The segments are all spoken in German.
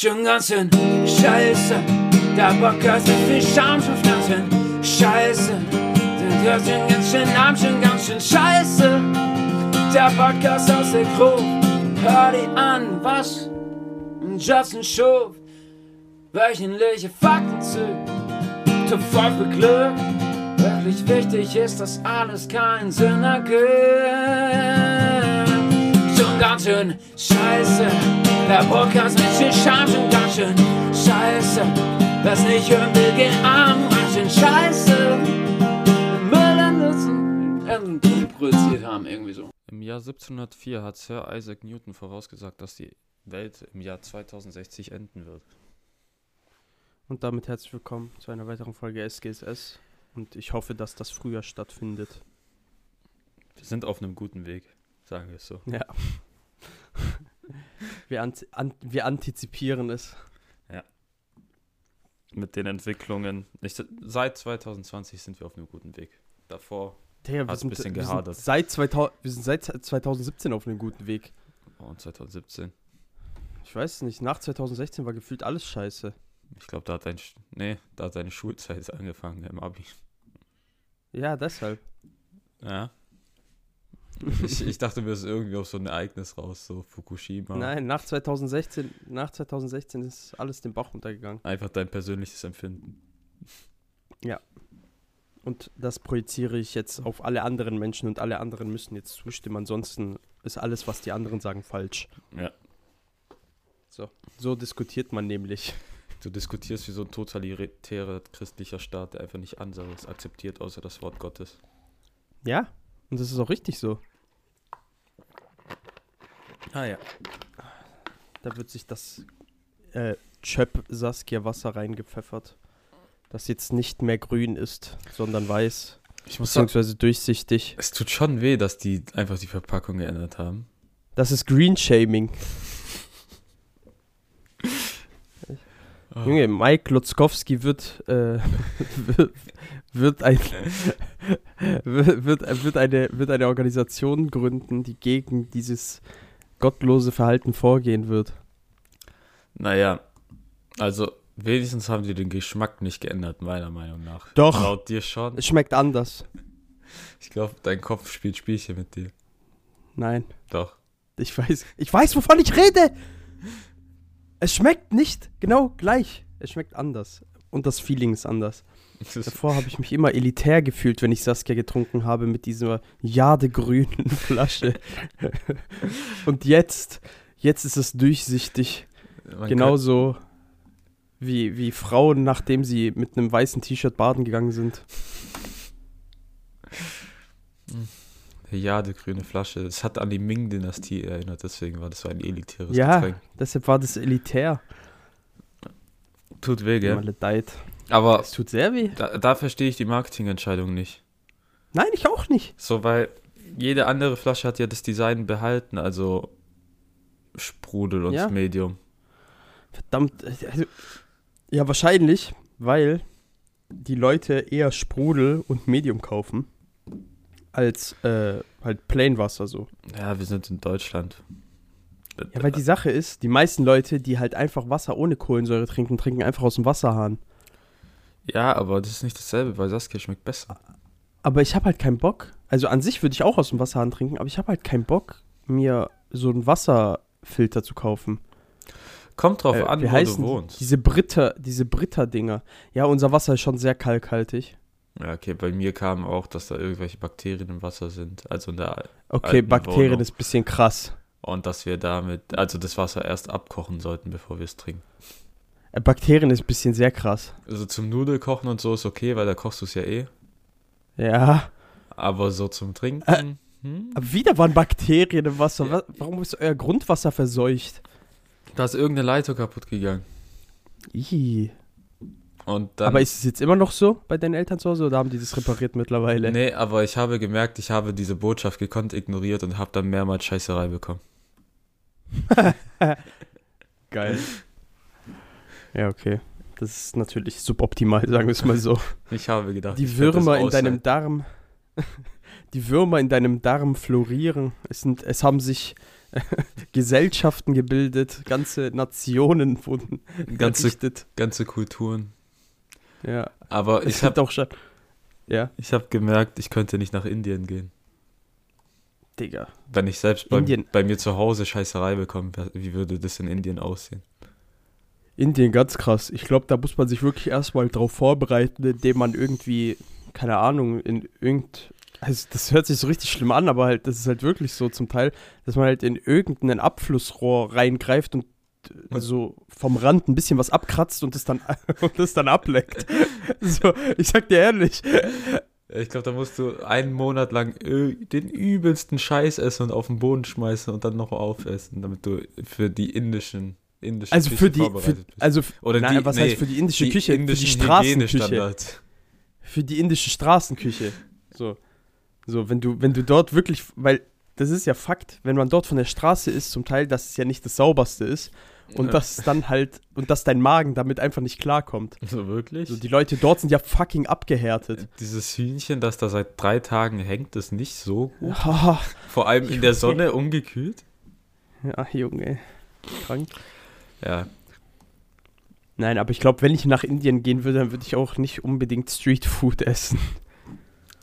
Schon ganz schön scheiße. Der Podcast ist viel Scham schon Pflanzen. Scheiße. Der schon ganz schön arm, schon ganz schön scheiße. Der Podcast aus der Gruppe. Hör die an, was Justin Schuf. Wöchentliche Fakten zu. Top 5 beglückt. Wirklich wichtig ist, dass alles keinen Sinn ergibt. Schon ganz schön scheiße. Der Podcast mit viel Scham schon ganz schön scheiße. Was nicht hören will, geht arm, ganz schön scheiße. Müll produziert haben, irgendwie so. Im Jahr 1704 hat Sir Isaac Newton vorausgesagt, dass die Welt im Jahr 2060 enden wird. Und damit herzlich willkommen zu einer weiteren Folge SGSS. Und ich hoffe, dass das früher stattfindet. Wir sind auf einem guten Weg, sagen wir es so. Ja. wir, ant an wir antizipieren es. Mit den Entwicklungen. Nicht, seit 2020 sind wir auf einem guten Weg. Davor Digga, wir Hat's ein bisschen gehadert. seit 2000, wir sind seit 2017 auf einem guten Weg. und 2017. Ich weiß es nicht, nach 2016 war gefühlt alles scheiße. Ich glaube, da hat dein, nee, da hat deine Schulzeit angefangen im Abi. Ja, deshalb. Ja. Ich, ich dachte, wir sind irgendwie auf so ein Ereignis raus, so Fukushima. Nein, nach 2016, nach 2016 ist alles den Bach runtergegangen. Einfach dein persönliches Empfinden. Und das projiziere ich jetzt auf alle anderen Menschen und alle anderen müssen jetzt zustimmen. Ansonsten ist alles, was die anderen sagen, falsch. Ja. So, so diskutiert man nämlich. Du diskutierst wie so ein totalitärer christlicher Staat, der einfach nicht anderes akzeptiert, außer das Wort Gottes. Ja, und das ist auch richtig so. Ah ja. Da wird sich das äh, Chöp Saskia Wasser reingepfeffert. Das jetzt nicht mehr grün ist, sondern weiß, Ich muss sagen, beziehungsweise durchsichtig. es tut schon weh, dass die einfach die Verpackung geändert haben. Das ist Green Shaming. Ah. Junge, Mike Lutzkowski wird, äh, wird, ein, wird, wird, wird, eine, wird eine Organisation gründen, die gegen dieses gottlose Verhalten vorgehen wird. Naja, also wenigstens haben die den Geschmack nicht geändert, meiner Meinung nach. Doch. Laut dir schon. Es schmeckt anders. Ich glaube, dein Kopf spielt Spielchen mit dir. Nein, Doch. ich weiß, ich weiß, wovon ich rede. Es schmeckt nicht genau gleich. Es schmeckt anders. Und das Feeling ist anders. Davor habe ich mich immer elitär gefühlt, wenn ich Saskia getrunken habe mit dieser jadegrünen Flasche. Und jetzt, jetzt ist es durchsichtig. Man Genauso wie, wie Frauen, nachdem sie mit einem weißen T-Shirt baden gegangen sind. Ja, die grüne Flasche. Es hat an die Ming-Dynastie erinnert, deswegen war das so ein elitäres Ja. Getränk. Deshalb war das elitär. Tut weh, gell? Maledeit. Aber Es tut sehr weh. da, da verstehe ich die Marketingentscheidung nicht. Nein, ich auch nicht. So, weil jede andere Flasche hat ja das Design behalten, also Sprudel und Ja. Medium. Verdammt. Also, ja, wahrscheinlich, weil die Leute eher Sprudel und Medium kaufen als äh, halt Plainwasser so. Ja, wir sind in Deutschland. Ja, weil die Sache ist, die meisten Leute, die halt einfach Wasser ohne Kohlensäure trinken, trinken einfach aus dem Wasserhahn. Ja, aber das ist nicht dasselbe, weil Saskia schmeckt besser. Aber ich habe halt keinen Bock. Also an sich würde ich auch aus dem Wasserhahn trinken, aber ich habe halt keinen Bock, mir so einen Wasserfilter zu kaufen. Kommt drauf Äh, an, wie wo heißen du wohnst. Diese Britta, diese Britta-Dinger. Ja, unser Wasser ist schon sehr kalkhaltig. Ja, okay, bei mir kam auch, dass da irgendwelche Bakterien im Wasser sind. Also in der Okay, Bakterien Wohnung. ist ein bisschen krass. und dass wir damit, also das Wasser erst abkochen sollten, bevor wir es trinken. Äh, Bakterien ist ein bisschen sehr krass. Also zum Nudelkochen und so ist okay, weil da kochst du es ja eh. Ja. Aber so zum Trinken. Äh, hm? Aber wieder waren Bakterien im Wasser. Ja. Wa- Warum ist euer Grundwasser verseucht? Da ist irgendeine Leitung kaputt gegangen. Dann, Aber ist es jetzt immer noch so bei deinen Eltern zu Hause oder haben die das repariert mittlerweile? Nee, aber ich habe gemerkt, ich habe diese Botschaft gekonnt ignoriert und habe dann mehrmals Scheißerei bekommen. Geil. Ja, okay. Das ist natürlich suboptimal, sagen wir es mal so. Ich habe gedacht, Die Würmer in deinem Darm, die Würmer in deinem Darm florieren. Es, sind, es haben sich Gesellschaften gebildet, ganze Nationen wurden Ganze, errichtet. ganze Kulturen. Ja, Aber ich habe auch schon. Ja, ich hab gemerkt, ich könnte nicht nach Indien gehen. Digga. Wenn ich selbst bei, bei mir zu Hause Scheißerei bekomme, wie würde das in Indien aussehen? Indien ganz krass. Ich glaube, da muss man sich wirklich erstmal drauf vorbereiten, indem man irgendwie, keine Ahnung, in irgend. Also das hört sich so richtig schlimm an, aber halt, das ist halt wirklich so zum Teil, dass man halt in irgendeinen Abflussrohr reingreift und äh, so vom Rand ein bisschen was abkratzt und das dann, und das dann ableckt. so, ich sag dir ehrlich. Ich glaube, da musst du einen Monat lang den übelsten Scheiß essen und auf den Boden schmeißen und dann noch aufessen, damit du für die indischen, indische Also Küche für die, für, also, Oder nein, die- was nee, heißt für die indische die Küche? Für die Straßenküche. Für die indische Straßenküche. So. So, wenn du, wenn du dort wirklich, weil das ist ja Fakt, wenn man dort von der Straße ist, zum Teil, dass es ja nicht das sauberste ist und Ja. dass dann halt, und dass dein Magen damit einfach nicht klarkommt. So wirklich? So, die Leute dort sind ja fucking abgehärtet. Dieses Hühnchen, das da seit drei Tagen hängt, ist nicht so gut. Ja, Vor allem in der Sonne ungekühlt. ja Junge. Krank. Ja, Nein, aber ich glaube, wenn ich nach Indien gehen würde, dann würde ich auch nicht unbedingt Streetfood essen.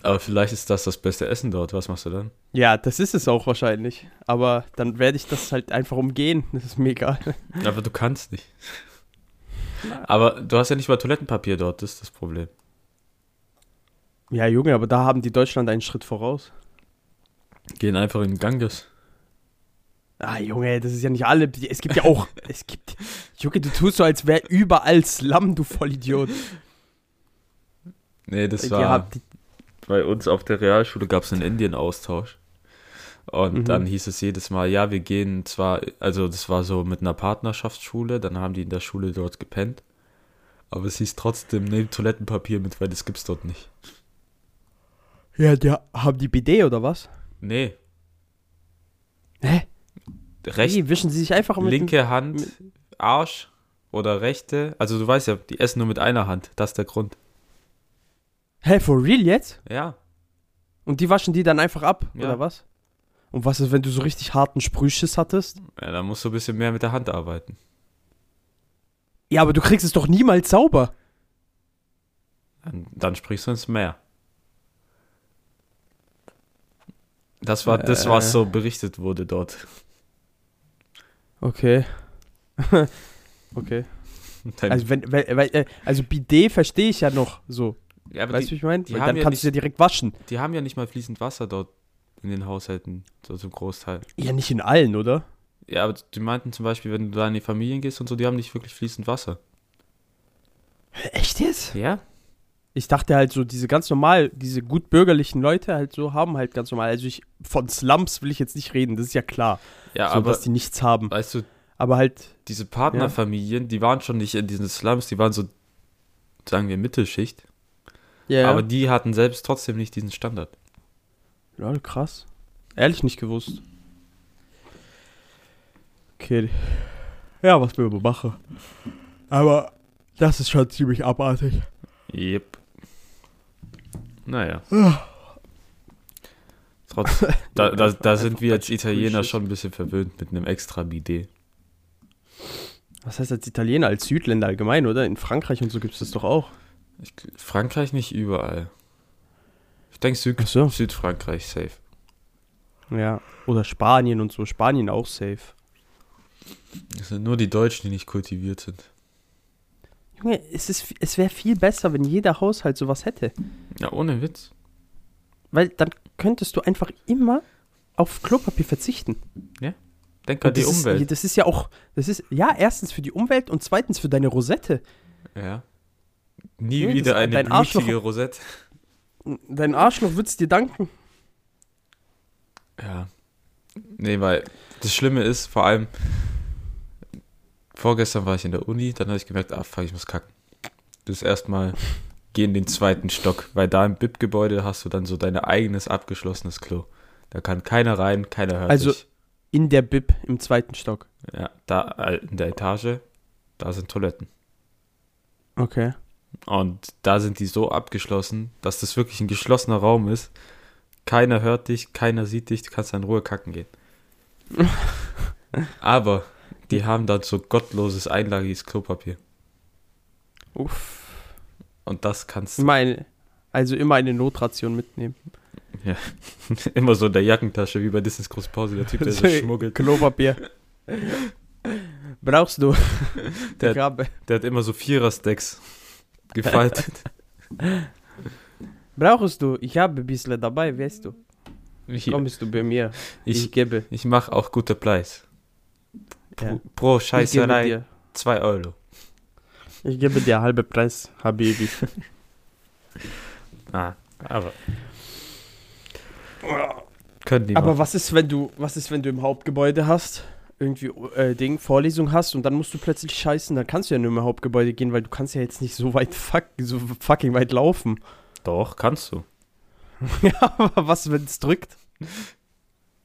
aber vielleicht ist das das beste Essen dort. Was machst du dann? Ja, das ist es auch wahrscheinlich. Aber dann werde ich das halt einfach umgehen. Das ist mir egal. Aber du kannst nicht. Aber du hast ja nicht mal Toilettenpapier dort, das ist das Problem. Ja, Junge, aber da haben die Deutschland einen Schritt voraus. Gehen einfach in den Ganges. Ah, Junge, das ist ja nicht alle. Es gibt ja auch. es gibt. Junge, du tust so, als wäre überall Slum, du Vollidiot. Nee, das war bei uns auf der Realschule gab es einen Indien-Austausch. Und Mhm. dann hieß es jedes Mal, ja, wir gehen zwar, also das war so mit einer Partnerschaftsschule, dann haben die in der Schule dort gepennt. Aber es hieß trotzdem, nehmt Toilettenpapier mit, weil das gibt's dort nicht. Ja, die haben die BD oder was? Nee, Hä? Recht, Nee, wischen sie sich einfach mit. dem- linke Hand, Arsch oder rechte. Also du weißt ja, die essen nur mit einer Hand. Das ist der Grund. Hä, for real jetzt? Ja. Und die waschen die dann einfach ab, Ja. oder was? Und was ist, wenn du so richtig harten Sprühschiss hattest? Ja, da musst du ein bisschen mehr mit der Hand arbeiten. Ja, aber du kriegst es doch niemals sauber. Dann, dann sprichst du ins Meer. Das war das, was Äh. so berichtet wurde dort. Okay. okay. Dein, Also, wenn, weil, weil, äh, also Bidet verstehe ich ja noch so. ja, aber Weißt du, wie ich meine? Dann ja kannst du ja nicht- direkt waschen. die haben ja nicht mal fließend Wasser dort in den Haushalten, so zum Großteil. Ja, nicht in allen, oder? Ja, aber die meinten zum Beispiel, wenn du da in die Familien gehst und so, die haben nicht wirklich fließend Wasser. Echt jetzt? Ja? Ich dachte halt so, diese ganz normal, diese gut bürgerlichen Leute halt so haben halt ganz normal. Also ich, von Slums will ich jetzt nicht reden, das ist ja klar. Ja, so, aber dass die nichts haben. weißt du, Aber halt, diese Partnerfamilien, die waren schon nicht in diesen Slums, die waren so, sagen wir, Mittelschicht. ja, Aber die hatten selbst trotzdem nicht diesen Standard. Lol, krass. Ehrlich nicht gewusst. Okay. Ja, was wir machen. Aber das ist schon ziemlich abartig. Yep. Naja. Trotz, da, da, da sind wir als Italiener schon ein bisschen verwöhnt mit einem extra Bidet. Was heißt als Italiener, als Südländer allgemein, oder? In Frankreich und so gibt es das doch auch. Ich, Frankreich nicht überall. Ich denke Süd, so. Südfrankreich safe. Ja. Oder Spanien und so. Spanien auch safe. Es sind nur die Deutschen, die nicht kultiviert sind. Junge, es, ist, es wäre viel besser, wenn jeder Haushalt sowas hätte. Ja, ohne Witz. Weil dann könntest du einfach immer auf Klopapier verzichten. Denk an die das Umwelt. Ist, das ist ja auch, das ist, ja, erstens für die Umwelt und zweitens für deine Rosette. ja. Nie das- wieder eine dein Rosette. Dein Arschloch wird's dir danken. Ja. Nee, weil das Schlimme ist, vor allem, vorgestern war ich in der Uni, dann habe ich gemerkt, ah, fuck, ich muss kacken. Das erstmal geh in den zweiten Stock, weil da im BIP-Gebäude hast du dann so dein eigenes abgeschlossenes Klo. Da kann keiner rein, keiner hört Also- dich. In der Bib im zweiten Stock. Ja, da äh, in der Etage, da sind Toiletten. Okay. Und da sind die so abgeschlossen, dass das wirklich ein geschlossener Raum ist. Keiner hört dich, keiner sieht dich, du kannst in Ruhe kacken gehen. Aber die haben dann so gottloses einlagiges Klopapier. Uff. Und das kannst Immer eine, also immer eine Notration mitnehmen. immer so in der Jackentasche, wie bei Disney's Großpause, der Typ, der so schmuggelt. Klopapier. Brauchst du? Der- Die Krabbe. Der hat immer so Vierer-Stacks gefaltet. Brauchst du? Ich habe ein bisschen dabei, weißt du. Hier, Kommst du bei mir? Ich, ich gebe. ich mache auch gute Preis. Pro, Ja. pro Scheißerei dir. 2 Euro. Ich gebe dir halbe Preis, Habibi. Ah, aber. Können die Aber machen. was ist, wenn du, was ist, wenn du im Hauptgebäude hast, irgendwie äh, Ding, Vorlesung hast und dann musst du plötzlich scheißen, dann kannst du ja nur im Hauptgebäude gehen, weil du kannst ja jetzt nicht so weit fuck, so fucking weit laufen. Doch, kannst du. ja, aber was, wenn es drückt?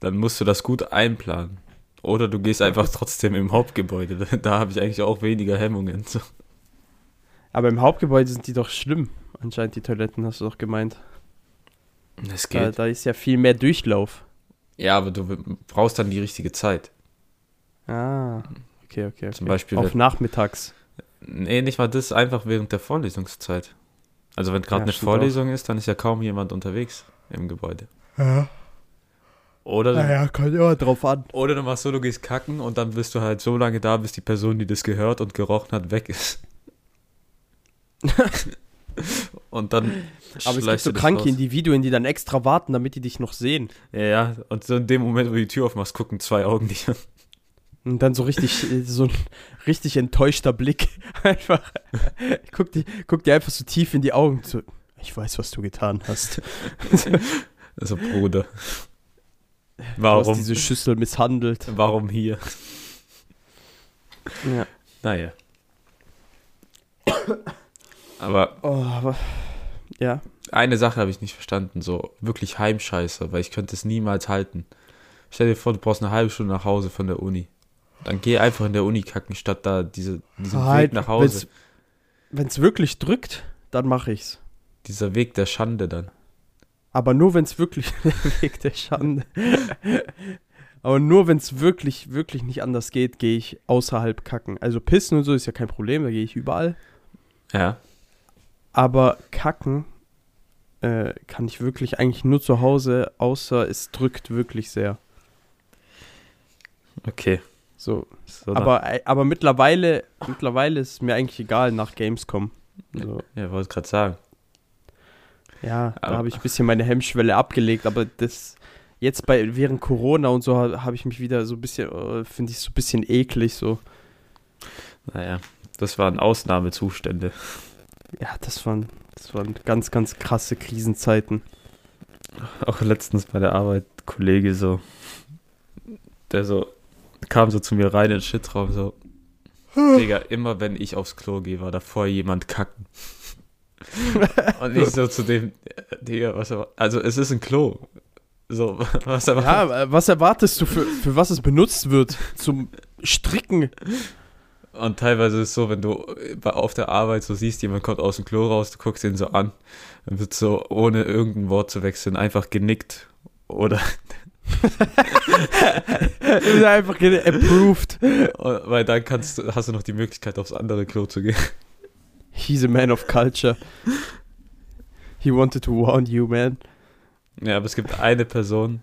Dann musst du das gut einplanen. Oder du gehst einfach trotzdem im Hauptgebäude. Da habe ich eigentlich auch weniger Hemmungen. So. Aber im Hauptgebäude sind die doch schlimm. Anscheinend die Toiletten, hast du doch gemeint. Es Da, geht. da ist ja viel mehr Durchlauf. Ja, aber du brauchst dann die richtige Zeit. Ah, okay, okay. okay. Zum Beispiel, Auf nachmittags. Nee, nicht mal das, einfach während der Vorlesungszeit. Also wenn gerade Ja, eine Vorlesung ist, dann ist ja kaum jemand unterwegs im Gebäude. Ja. Oder, Naja, kommt immer drauf an. oder du machst so, du gehst kacken und dann bist du halt so lange da, bis die Person, die das gehört und gerochen hat, weg ist. und dann Aber es gibt so kranke raus. Individuen, die dann extra warten, damit die dich noch sehen. Ja, ja, und so in dem Moment, wo du die Tür aufmachst, gucken zwei Augen dich an. Und dann so richtig, äh, so ein richtig enttäuschter Blick. Einfach. guck, die, guck dir einfach so tief in die Augen. So, ich weiß, was du getan hast. Also, Bruder. Du hast Warum? diese Schüssel misshandelt. Warum hier? Ja. Naja. Aber Oh, aber, ja. eine Sache habe ich nicht verstanden, so wirklich Heimscheiße, weil ich könnte es niemals halten. Stell dir vor, du brauchst eine halbe Stunde nach Hause von der Uni. Dann geh einfach in der Uni kacken, statt da diese, diesen Weg nach Hause. Wenn es wirklich drückt, dann mache ich's. Dieser Weg der Schande dann. Aber nur wenn es wirklich der Weg der Schande. Aber nur wenn es wirklich, wirklich nicht anders geht, gehe ich außerhalb kacken. Also pissen und so ist ja kein Problem, da gehe ich überall. Ja. Aber kacken äh, kann ich wirklich eigentlich nur zu Hause, außer es drückt wirklich sehr. Okay. So. So Aber, äh, aber mittlerweile, mittlerweile ist es mir eigentlich egal nach Gamescom. So. ja, wollte gerade sagen. Ja, da habe ich ein bisschen meine Hemmschwelle abgelegt, aber das jetzt bei während Corona und so ha- habe ich mich wieder so ein bisschen, äh, finde ich so ein bisschen eklig so. Naja, das waren Ausnahmezustände. Ja, das waren, das waren ganz, ganz krasse Krisenzeiten. Auch letztens bei der Arbeit, Kollege so, der so, kam so zu mir rein in den Shitraum, so, Digga, immer wenn ich aufs Klo gehe, war davor jemand kacken. Und ich so zu dem, äh, Digga, was erwar- also es ist ein Klo. So, was aber Ja, äh, was erwartest du für, für was es benutzt wird? Zum Stricken? Und teilweise ist es so, wenn du bei- auf der Arbeit so siehst, jemand kommt aus dem Klo raus, du guckst ihn so an, dann wird so, ohne irgendein Wort zu wechseln, einfach genickt. Oder, einfach approved. weil dann kannst hast du noch die Möglichkeit, aufs andere Klo zu gehen. He's a man of culture. He wanted to warn you, man. Ja, aber es gibt eine Person,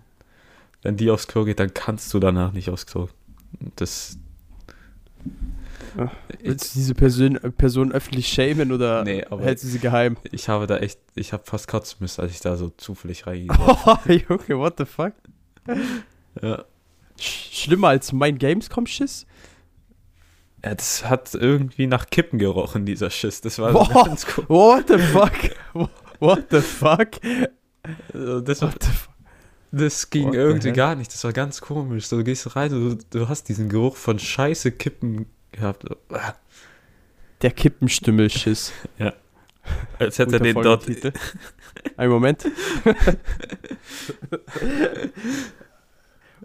wenn die aufs Klo geht, dann kannst du danach nicht aufs Klo. Das. Ah, Willst du diese Person, Person öffentlich schämen oder Nee, aber hältst du sie geheim? ich habe da echt, ich habe fast kotzen müssen, als ich da so zufällig reingegangen Oh, Junge, what the fuck? ja. Sch schlimmer als mein Gamescom-Schiss? Ja, das hat irgendwie nach Kippen gerochen, dieser Schiss. Das war Boah. ganz cool. What the fuck? What the fuck? Also Das, war, das ging What irgendwie gar nicht. Das war ganz komisch. So, du gehst rein, du, du hast diesen Geruch von Scheiße Kippen gehabt. Der Kippenstümmelschiss. Als hätte er den dort. Ein Moment.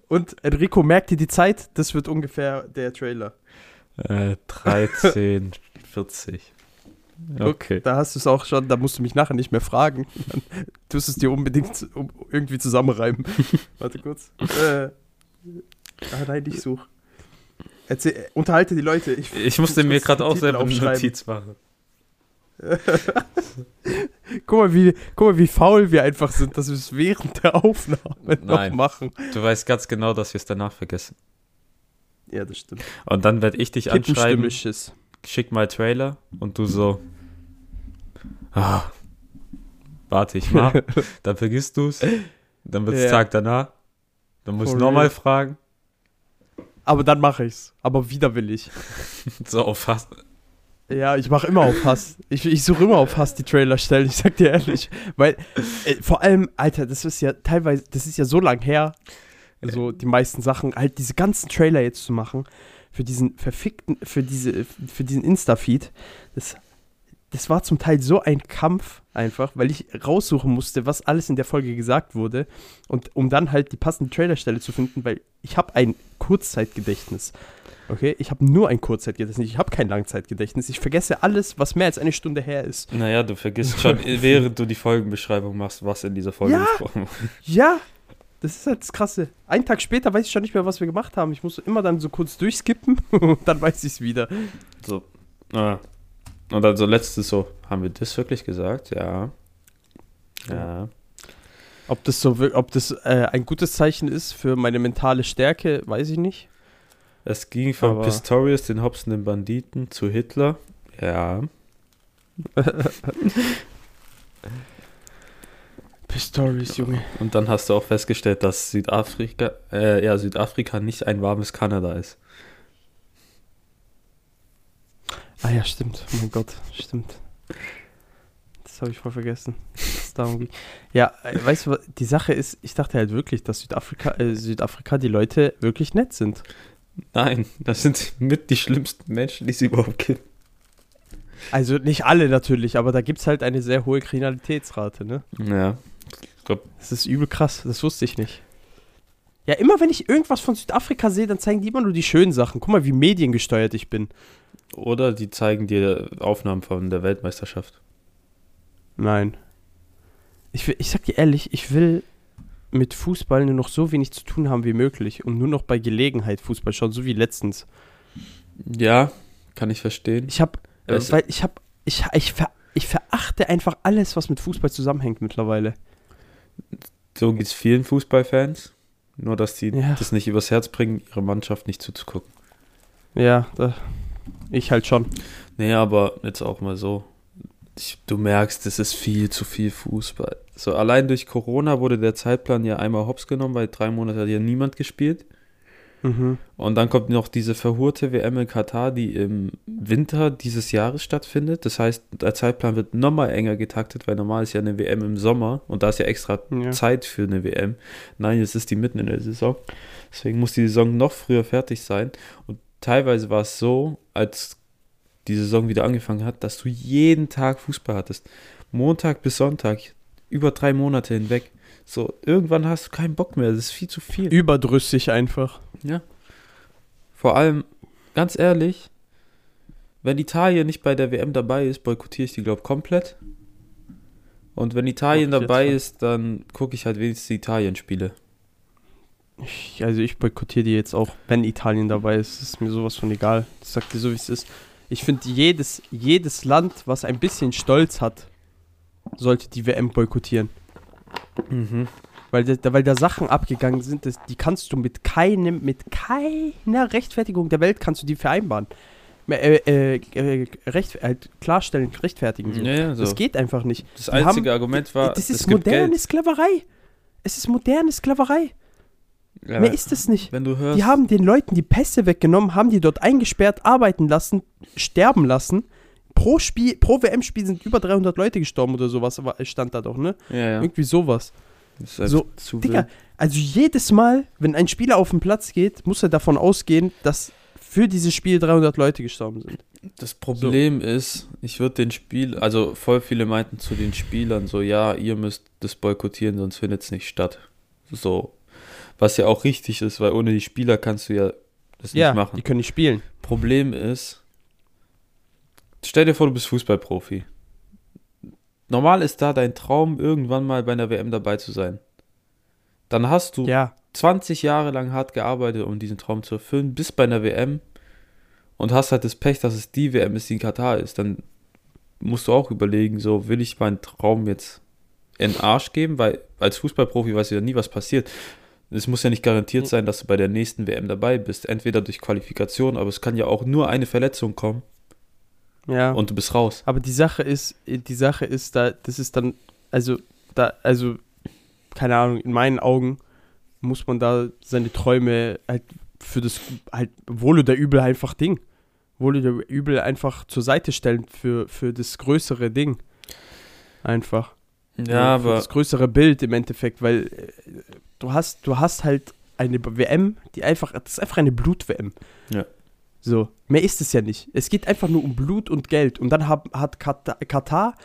Und Enrico, merkt ihr die Zeit? Das wird ungefähr der Trailer. Äh, 13, 40. Okay. Da hast du es auch schon, da musst du mich nachher nicht mehr fragen. Dann tust du es dir unbedingt um, irgendwie zusammenreiben. Warte kurz. Äh, Ah, nein, ich suche. Erzähl, unterhalte die Leute. Ich, ich musste mir gerade auch selber eine Notiz machen. guck, mal, wie, guck mal, wie faul wir einfach sind, dass wir es während der Aufnahme Nein. noch machen. Du weißt ganz genau, dass wir es danach vergessen. Ja, das stimmt. Und dann werde ich dich anschreiben, schick mal Trailer und du so, ah, warte ich mal, dann vergisst du es, dann wird es Ja. Tag danach, dann musst du For nochmal real. fragen, Aber dann mache ich's. Aber widerwillig. so auf fast, Ja, ich mache immer auf Hass. Ich, ich suche immer auf Hass die Trailerstellen, ich sag dir ehrlich. Weil, äh, vor allem, Alter, das ist ja teilweise, das ist ja so lang her, also die meisten Sachen, halt diese ganzen Trailer jetzt zu machen, für diesen verfickten, für diese, für diesen Insta-Feed, das, das war zum Teil so ein Kampf einfach, weil ich raussuchen musste, was alles in der Folge gesagt wurde und um dann halt die passende Trailerstelle zu finden, weil ich habe ein Kurzzeitgedächtnis. Okay, ich habe nur ein Kurzzeitgedächtnis, ich habe kein Langzeitgedächtnis. Ich vergesse alles, was mehr als eine Stunde her ist. naja, du vergisst schon, während du die Folgenbeschreibung machst, was in dieser Folge Ja. besprochen wurde. Ja, das ist halt das Krasse. Einen Tag später weiß ich schon nicht mehr, was wir gemacht haben. Ich muss immer dann so kurz durchskippen und dann weiß ich es wieder. So, ah. und dann so letztes so, haben wir das wirklich gesagt? Ja. Ja. Ob das so, ob das äh, ein gutes Zeichen ist für meine mentale Stärke, weiß ich nicht. Es ging von Aber- Pistorius, den hopsenden Banditen, zu Hitler. Ja. Pistorius, Junge. Und dann hast du auch festgestellt, dass Südafrika, äh, ja, Südafrika nicht ein warmes Kanada ist. Ah ja, stimmt. Oh mein Gott, stimmt. Das habe ich voll vergessen. Ja, äh, weißt du, die Sache ist, ich dachte halt wirklich, dass Südafrika, äh, Südafrika die Leute wirklich nett sind. Nein, das sind mit die schlimmsten Menschen, die es überhaupt gibt. Also nicht alle natürlich, aber da gibt es halt eine sehr hohe Kriminalitätsrate, ne? Ja. Das ist übel krass, das wusste ich nicht. Ja, immer wenn ich irgendwas von Südafrika sehe, dann zeigen die immer nur die schönen Sachen. Guck mal, wie mediengesteuert ich bin. Oder die zeigen dir Aufnahmen von der Weltmeisterschaft. Nein. Ich, will, ich sag dir ehrlich, ich will mit Fußball nur noch so wenig zu tun haben wie möglich und nur noch bei Gelegenheit Fußball schauen, so wie letztens. Ja, kann ich verstehen. Ich hab, Es- weil ich hab, ich, ich, ver, ich verachte einfach alles, was mit Fußball zusammenhängt mittlerweile. So geht's vielen Fußballfans. Nur, dass die Ja. das nicht übers Herz bringen, ihre Mannschaft nicht zuzugucken. Ja, da, ich halt schon. Nee, aber jetzt auch mal so. Ich, du merkst, es ist viel zu viel Fußball. So, allein durch Corona wurde der Zeitplan ja einmal hops genommen, weil drei Monate hat ja niemand gespielt. Mhm. Und dann kommt noch diese verhurte WM in Katar, die im Winter dieses Jahres stattfindet. Das heißt, der Zeitplan wird nochmal enger getaktet, weil normal ist ja eine WM im Sommer und da ist ja extra Ja. Zeit für eine WM. Nein, jetzt ist die mitten in der Saison. Deswegen muss die Saison noch früher fertig sein. Und teilweise war es so, als die Saison wieder angefangen hat, dass du jeden Tag Fußball hattest. Montag bis Sonntag, über drei Monate hinweg. So, irgendwann hast du keinen Bock mehr. Das ist viel zu viel. Überdrüssig einfach. Ja. Vor allem, ganz ehrlich, wenn Italien nicht bei der WM dabei ist, boykottiere ich die, glaube ich, komplett. Und wenn Italien dabei ist, dann gucke ich halt wenigstens die Italien-Spiele. Ich, also ich boykottiere die jetzt auch, wenn Italien dabei ist. ist mir sowas von egal. Ich sag dir so, wie es ist. Ich finde, jedes, jedes Land, was ein bisschen Stolz hat, sollte die WM boykottieren. Mhm. Weil da, weil da Sachen abgegangen sind, das, die kannst du mit keinem, mit keiner Rechtfertigung der Welt kannst du die vereinbaren. Äh, äh, äh, recht, halt klarstellen, rechtfertigen. So. Ja, so. Das geht einfach nicht. Das Die einzige haben- Argument war, das es ist moderne Geld. Sklaverei. Es ist moderne Sklaverei. Ja, Mehr ist es nicht. hörst, Die haben den Leuten die Pässe weggenommen, haben die dort eingesperrt, arbeiten lassen, sterben lassen. Pro Spiel, pro WM-Spiel sind über 300 Leute gestorben oder sowas, stand da doch, ne? ja, ja. Irgendwie sowas. Einfach So, zu Digga, also jedes Mal, wenn ein Spieler auf den Platz geht, muss er davon ausgehen, dass für dieses Spiel 300 Leute gestorben sind. Das Problem ist, ich würde den Spiel, also voll viele meinten zu den Spielern so, ja, ihr müsst das boykottieren, sonst findet es nicht statt. So. Was ja auch richtig ist, weil ohne die Spieler kannst du ja das ja, nicht machen. die können nicht spielen. Problem ist, stell dir vor, du bist Fußballprofi. Normal ist da dein Traum, irgendwann mal bei einer WM dabei zu sein. Dann hast du Ja, 20 Jahre lang hart gearbeitet, um diesen Traum zu erfüllen, bis bei einer WM und hast halt das Pech, dass es die WM ist, die in Katar ist, dann musst du auch überlegen, so will ich meinen Traum jetzt in den Arsch geben, weil als Fußballprofi weiß ja nie, was passiert. Es muss ja nicht garantiert sein, dass du bei der nächsten WM dabei bist, entweder durch Qualifikation, aber es kann ja auch nur eine Verletzung kommen Ja. und du bist raus. Aber die Sache ist, die Sache ist, da, das ist dann, also, da, also, keine Ahnung, in meinen Augen muss man da seine Träume halt für das, halt, wohl oder übel einfach Ding. Wohl oder übel einfach zur Seite stellen für, für das größere Ding. Einfach. Ja, für aber das größere Bild im Endeffekt, weil äh, du hast, du hast halt eine WM, die einfach, das ist einfach eine Blut-WM. Ja. So, mehr ist es ja nicht. Es geht einfach nur um Blut und Geld. Und dann hat, hat Katar, Katar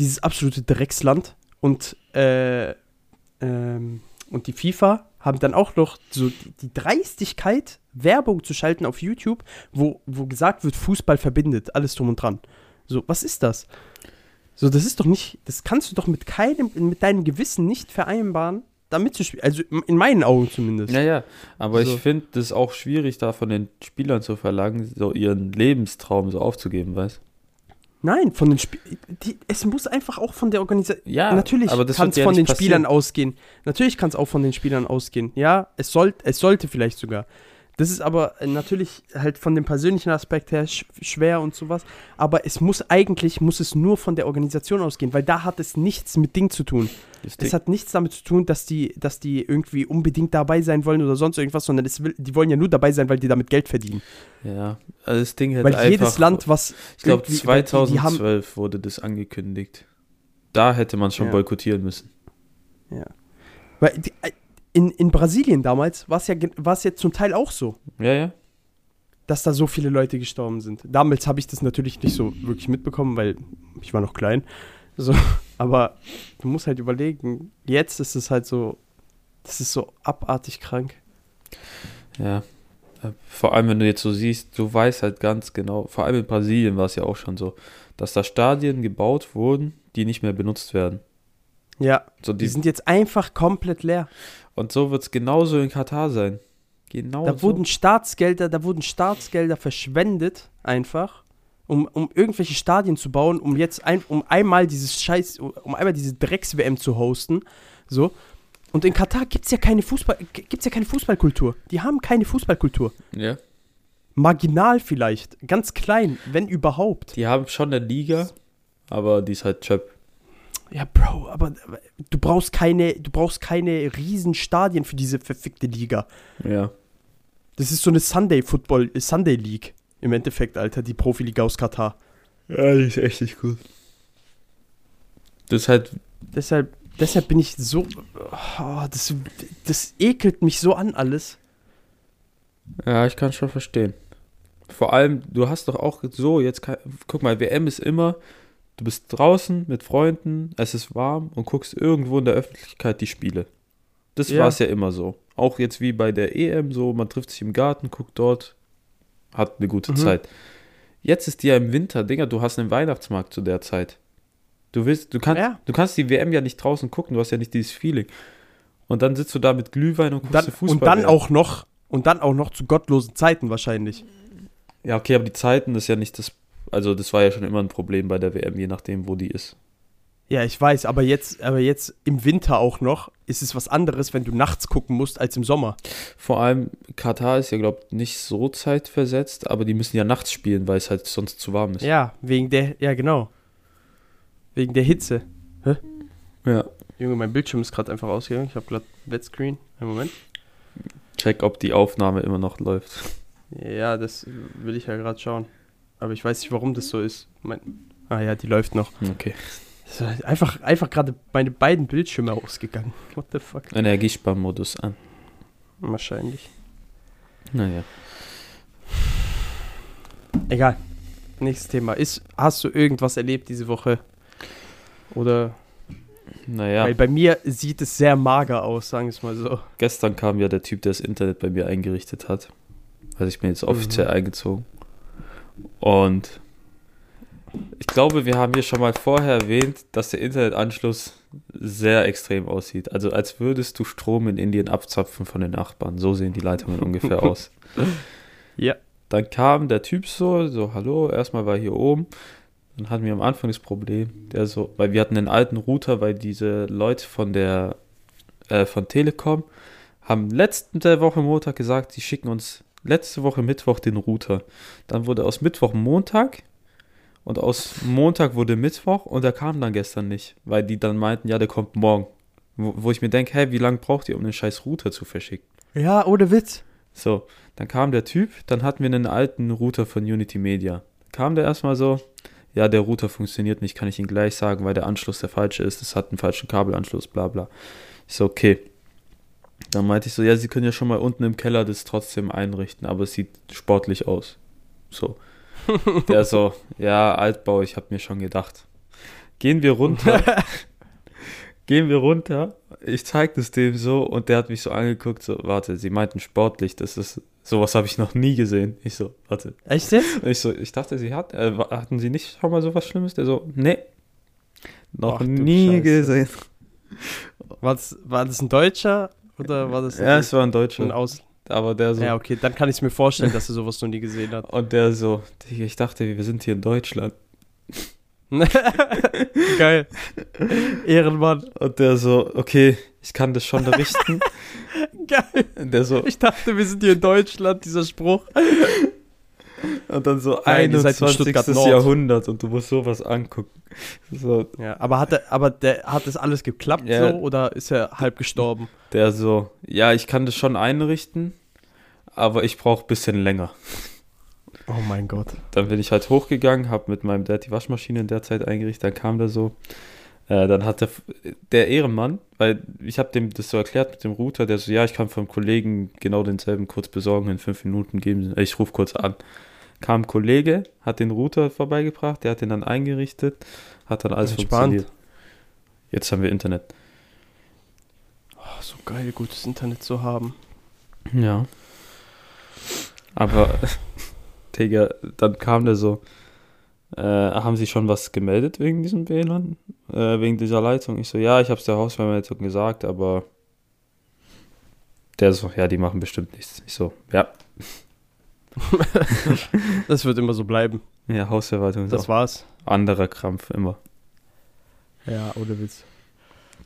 dieses absolute Drecksland und, äh, ähm, und die FIFA haben dann auch noch so die, die Dreistigkeit, Werbung zu schalten auf YouTube, wo, wo gesagt wird, Fußball verbindet, alles drum und dran. So, was ist das? So, das ist doch nicht, das kannst du doch mit keinem, mit deinem Gewissen nicht vereinbaren, da mitzuspielen. Also in meinen Augen zumindest. Ja, ja, aber So. ich finde es auch schwierig, da von den Spielern zu verlangen, so ihren Lebenstraum so aufzugeben, weißt Nein, von den Sp die, Es muss einfach auch von der Organisation. Ja, natürlich kann es ja von den nicht Spielern passieren. ausgehen. Natürlich kann es auch von den Spielern ausgehen. Ja, es, soll, es sollte vielleicht sogar. Das ist aber äh, natürlich halt von dem persönlichen Aspekt her sch schwer und sowas. Aber es muss eigentlich, muss es nur von der Organisation ausgehen, weil da hat es nichts mit Ding zu tun. Das Es Ding- hat nichts damit zu tun, dass die, dass die irgendwie unbedingt dabei sein wollen oder sonst irgendwas, sondern will, die wollen ja nur dabei sein, weil die damit Geld verdienen. ja, also das Ding hätte weil einfach, jedes Land, was. ich glaube irgendwie- weil die- die haben- 2012 wurde das angekündigt. Da hätte man schon Ja. boykottieren müssen. Weil die, äh, in, in Brasilien damals war es ja, ge- war es ja zum Teil auch so, Ja, ja. dass da so viele Leute gestorben sind. Damals habe ich das natürlich nicht so wirklich mitbekommen, weil ich war noch klein. So, aber du musst halt überlegen, jetzt ist es halt so, das ist so abartig krank. Ja. Äh, Vor allem, wenn du jetzt so siehst, du weißt halt ganz genau, vor allem in Brasilien war es ja auch schon so, dass da Stadien gebaut wurden, die nicht mehr benutzt werden. Ja, So die die, sind jetzt einfach komplett leer. Und so wird es genauso in Katar sein. Genau Da so. wurden Staatsgelder, da wurden Staatsgelder verschwendet, einfach, um, um irgendwelche Stadien zu bauen, um jetzt ein, um einmal dieses Scheiß, um einmal diese Drecks-WM zu hosten. So. Und in Katar gibt es ja keine Fußball, gibt's ja keine Fußballkultur. Die haben keine Fußballkultur. ja. Marginal vielleicht, ganz klein, wenn überhaupt. Die haben schon eine Liga, aber die ist halt Chöp. Ja, Bro, aber aber du brauchst keine, du brauchst keine riesen Stadien für diese verfickte Liga. Ja. Das ist so eine Sunday Football, Sunday League im Endeffekt, Alter, die Profiliga aus Katar. Ja, die ist echt nicht gut. Das ist halt, Deshalb, deshalb bin ich so. Oh, das, das ekelt mich so an alles. ja, ich kann schon verstehen. Vor allem, du hast doch auch so, jetzt, kann, guck mal, WM ist immer, du bist draußen mit Freunden, es ist warm und guckst irgendwo in der Öffentlichkeit die Spiele. Das Ja. war es ja immer so. Auch jetzt wie bei der EM so, man trifft sich im Garten, guckt dort, hat eine gute Mhm. Zeit. Jetzt ist die ja im Winter, Dinger, du hast einen Weihnachtsmarkt zu der Zeit. Du willst, du kannst, Ja. du kannst die WM ja nicht draußen gucken, du hast ja nicht dieses Feeling. Und dann sitzt du da mit Glühwein und guckst Dann, Fußball. und dann auch noch. Und dann auch noch zu gottlosen Zeiten wahrscheinlich. Ja, okay, aber die Zeiten ist ja nicht das. Also, das war ja schon immer ein Problem bei der WM, je nachdem, wo die ist. Ja, ich weiß, aber jetzt, aber jetzt im Winter auch noch ist es was anderes, wenn du nachts gucken musst als im Sommer. Vor allem, Katar ist ja, glaube ich, nicht so zeitversetzt, aber die müssen ja nachts spielen, weil es halt sonst zu warm ist. Ja, wegen der, ja genau. Wegen der Hitze. Ja. Junge, mein Bildschirm ist gerade einfach ausgegangen. Ich habe gerade Wetscreen. Einen Moment. Check, ob die Aufnahme immer noch läuft. Ja, das will ich ja gerade schauen. Aber ich weiß nicht, warum das so ist. Mein, ah ja, die läuft noch. Okay. Es ist Einfach, einfach gerade meine beiden Bildschirme ausgegangen. What the fuck? Energiesparmodus an. Wahrscheinlich. Naja. Egal. Nächstes Thema. Ist, hast du irgendwas erlebt diese Woche? Oder? Naja, Weil bei mir sieht es sehr mager aus, sagen wir es mal so. gestern kam ja der Typ, der das Internet bei mir eingerichtet hat. Also ich bin jetzt offiziell Mhm. eingezogen. Und ich glaube, wir haben hier schon mal vorher erwähnt, dass der Internetanschluss sehr extrem aussieht. Also als würdest du Strom in Indien abzapfen von den Nachbarn. So sehen die Leitungen ungefähr aus. Ja. Dann kam der Typ so, so, hallo, erstmal war hier oben. Dann hatten wir am Anfang das Problem, der so, weil wir hatten einen alten Router, weil diese Leute von der, äh, von Telekom haben letzte Woche Montag gesagt, sie schicken uns letzte Woche Mittwoch den Router. Dann wurde aus Mittwoch Montag und aus Montag wurde Mittwoch und der kam dann gestern nicht, weil die dann meinten, ja, der kommt morgen. Wo, wo ich mir denke, hey, wie lange braucht ihr, um den scheiß Router zu verschicken? Ja, ohne Witz. So, dann kam der Typ, dann hatten wir einen alten Router von Unity Media. Kam der erstmal so, ja, der Router funktioniert nicht, kann ich Ihnen gleich sagen, weil der Anschluss der falsche ist, es hat einen falschen Kabelanschluss, bla bla. Ich so, okay. Dann meinte ich so, ja, Sie können ja schon mal unten im Keller das trotzdem einrichten, aber es sieht sportlich aus. So. Der so, ja, Altbau, ich habe mir schon gedacht. Gehen wir runter. Gehen wir runter. Ich zeig das dem so und der hat mich so angeguckt, so, warte, sie meinten sportlich, das ist, sowas habe ich noch nie gesehen. Ich so, warte. Echt jetzt? Ich so, ich dachte, sie hat, äh, hatten sie nicht schon mal sowas Schlimmes? Der so, nee. Noch Ach nie gesehen. War das, war das ein Deutscher oder war das ein, Ja, es war ein ein Deutscher. Aus? Aber der so, Ja, okay, dann kann ich es mir vorstellen, dass er sowas noch nie gesehen hat. und der so, ich dachte, wir sind hier in Deutschland. Geil. Ehrenmann. Und der so, okay, ich kann das schon richten. Geil. der so, Ich dachte, wir sind hier in Deutschland, dieser Spruch. Und dann so Nein, ihr seid in 21. Stuttgart Nord. Jahrhundert und du musst sowas angucken. So, Ja, aber hat, er, aber der, hat das alles geklappt Ja. so oder ist er halb gestorben? der so, ja, ich kann das schon einrichten, aber ich brauche ein bisschen länger. Oh mein Gott. Dann bin ich halt hochgegangen, habe mit meinem Dad die Waschmaschine in der Zeit eingerichtet, dann kam der so. Äh, dann hat der, der Ehrenmann, weil ich habe dem das so erklärt mit dem Router, der so, ja, ich kann vom Kollegen genau denselben kurz besorgen, in fünf Minuten geben, ich rufe kurz an. Kam ein Kollege, hat den Router vorbeigebracht, der hat den dann eingerichtet, hat dann alles Entspannt. funktioniert. Jetzt haben wir Internet. Oh, so geil, gutes Internet zu haben. Ja. Aber, Digga, dann kam der so, äh, haben Sie schon was gemeldet wegen diesem WLAN? Äh, wegen dieser Leitung? Ich so, ja, ich hab's der Hausverwaltung gesagt, aber der so, ja, die machen bestimmt nichts. Ich so, ja, Das wird immer so bleiben. ja, Hausverwaltung ist Das auch war's. anderer Krampf immer. Ja, ohne Witz.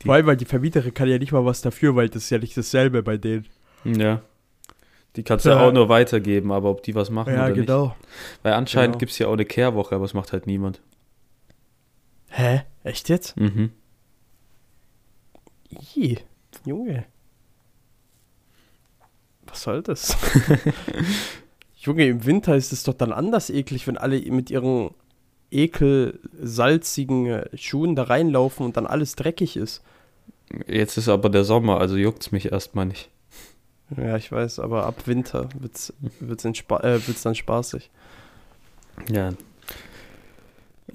Die- Vor allem, weil die Vermieterin kann ja nicht mal was dafür, weil das ist ja nicht dasselbe bei denen. Ja. Die kannst du Ja. auch nur weitergeben, aber ob die was machen oder nicht. Weil anscheinend Genau. gibt's ja auch eine Kehrwoche, aber es macht halt niemand. Hä? Echt jetzt? Mhm. Ih, Junge. Was soll das? Junge, im Winter ist es doch dann anders eklig, wenn alle mit ihren ekelsalzigen äh, Schuhen da reinlaufen und dann alles dreckig ist. Jetzt ist aber der Sommer, also juckt's mich erstmal nicht. Ja, ich weiß, aber ab Winter wird's, wird's, äh, wird's dann spaßig. Ja.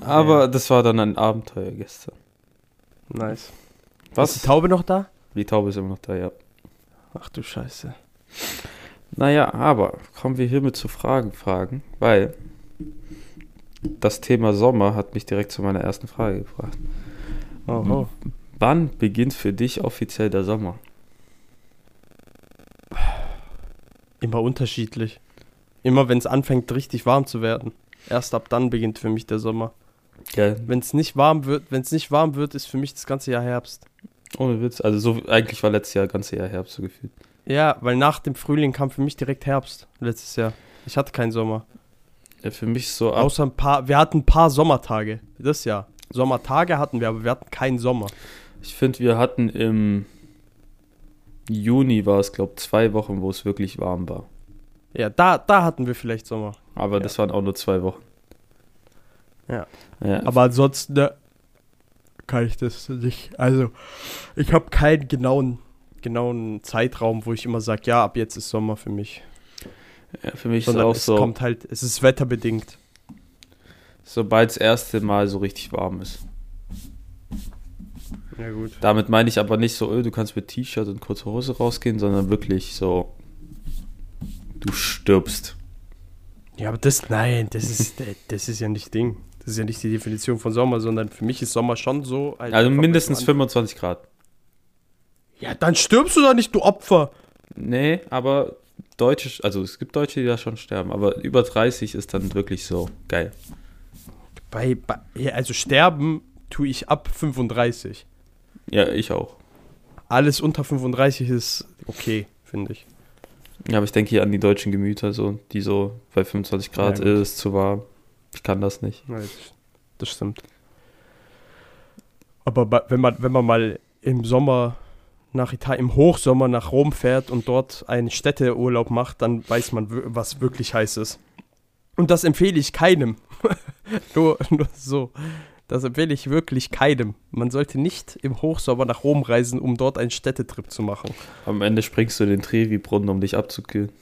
Aber das war dann ein Abenteuer gestern. Nice. Was? Ist die Taube noch da? Die Taube ist immer noch da, ja. Ach du Scheiße. Naja, aber kommen wir hiermit zu Fragen, Fragen, weil das Thema Sommer hat mich direkt zu meiner ersten Frage gebracht. Oh, oh. Wann beginnt für dich offiziell der Sommer? Immer unterschiedlich. Immer wenn es anfängt, richtig warm zu werden. Erst ab dann beginnt für mich der Sommer. Gell? Wenn es nicht warm wird, wenn es nicht warm wird, ist für mich das ganze Jahr Herbst. Ohne Witz. Also so eigentlich war letztes Jahr ganze Jahr Herbst so gefühlt. Ja, weil nach dem Frühling kam für mich direkt Herbst letztes Jahr. Ich hatte keinen Sommer. Ja, für mich so ab, Außer ein paar, wir hatten ein paar Sommertage. Das Jahr. Sommertage hatten wir, aber wir hatten keinen Sommer. ich finde, wir hatten im Juni war es, glaube ich, zwei Wochen, wo es wirklich warm war. Ja, da, da hatten wir vielleicht Sommer. Aber Ja. das waren auch nur zwei Wochen. Ja. ja Aber ansonsten ne, kann ich das nicht. Also, ich habe keinen genauen, genauen Zeitraum, wo ich immer sage, ja, ab jetzt ist Sommer für mich. ja, für mich ist Sondern auch es so, kommt halt, es ist wetterbedingt. sobald das erste Mal so richtig warm ist. Ja, gut. Damit meine ich aber nicht so, öh, du kannst mit T-Shirt und kurzer Hose rausgehen, sondern wirklich so, du stirbst. Ja, aber das, nein, das ist, das ist ja nicht Ding. Das ist ja nicht die Definition von Sommer, sondern für mich ist Sommer schon so. halt Also mindestens wenn du 25 Grad. Ja, dann stirbst du doch nicht, du Opfer. Nee, aber Deutsche, also es gibt Deutsche, die da schon sterben, aber über 30 ist dann wirklich so geil. Bei, bei also sterben tue ich ab 35. Ja, ich auch. Alles unter 35 ist okay, finde ich. Ja, aber ich denke hier an die deutschen Gemüter, so, die so bei 25 Grad Ja, ist zu warm. Ich kann das nicht. Ja, das, stimmt. Aber wenn man, wenn man mal im Sommer nach Italien, im Hochsommer nach Rom fährt und dort einen Städteurlaub macht, dann weiß man, was wirklich heiß ist. Und das empfehle ich keinem. nur, nur so. Das empfehle ich wirklich keinem. Man sollte nicht im Hochsommer nach Rom reisen, um dort einen Städtetrip zu machen. Am Ende springst du in den Trevi-Brunnen, um dich abzukühlen.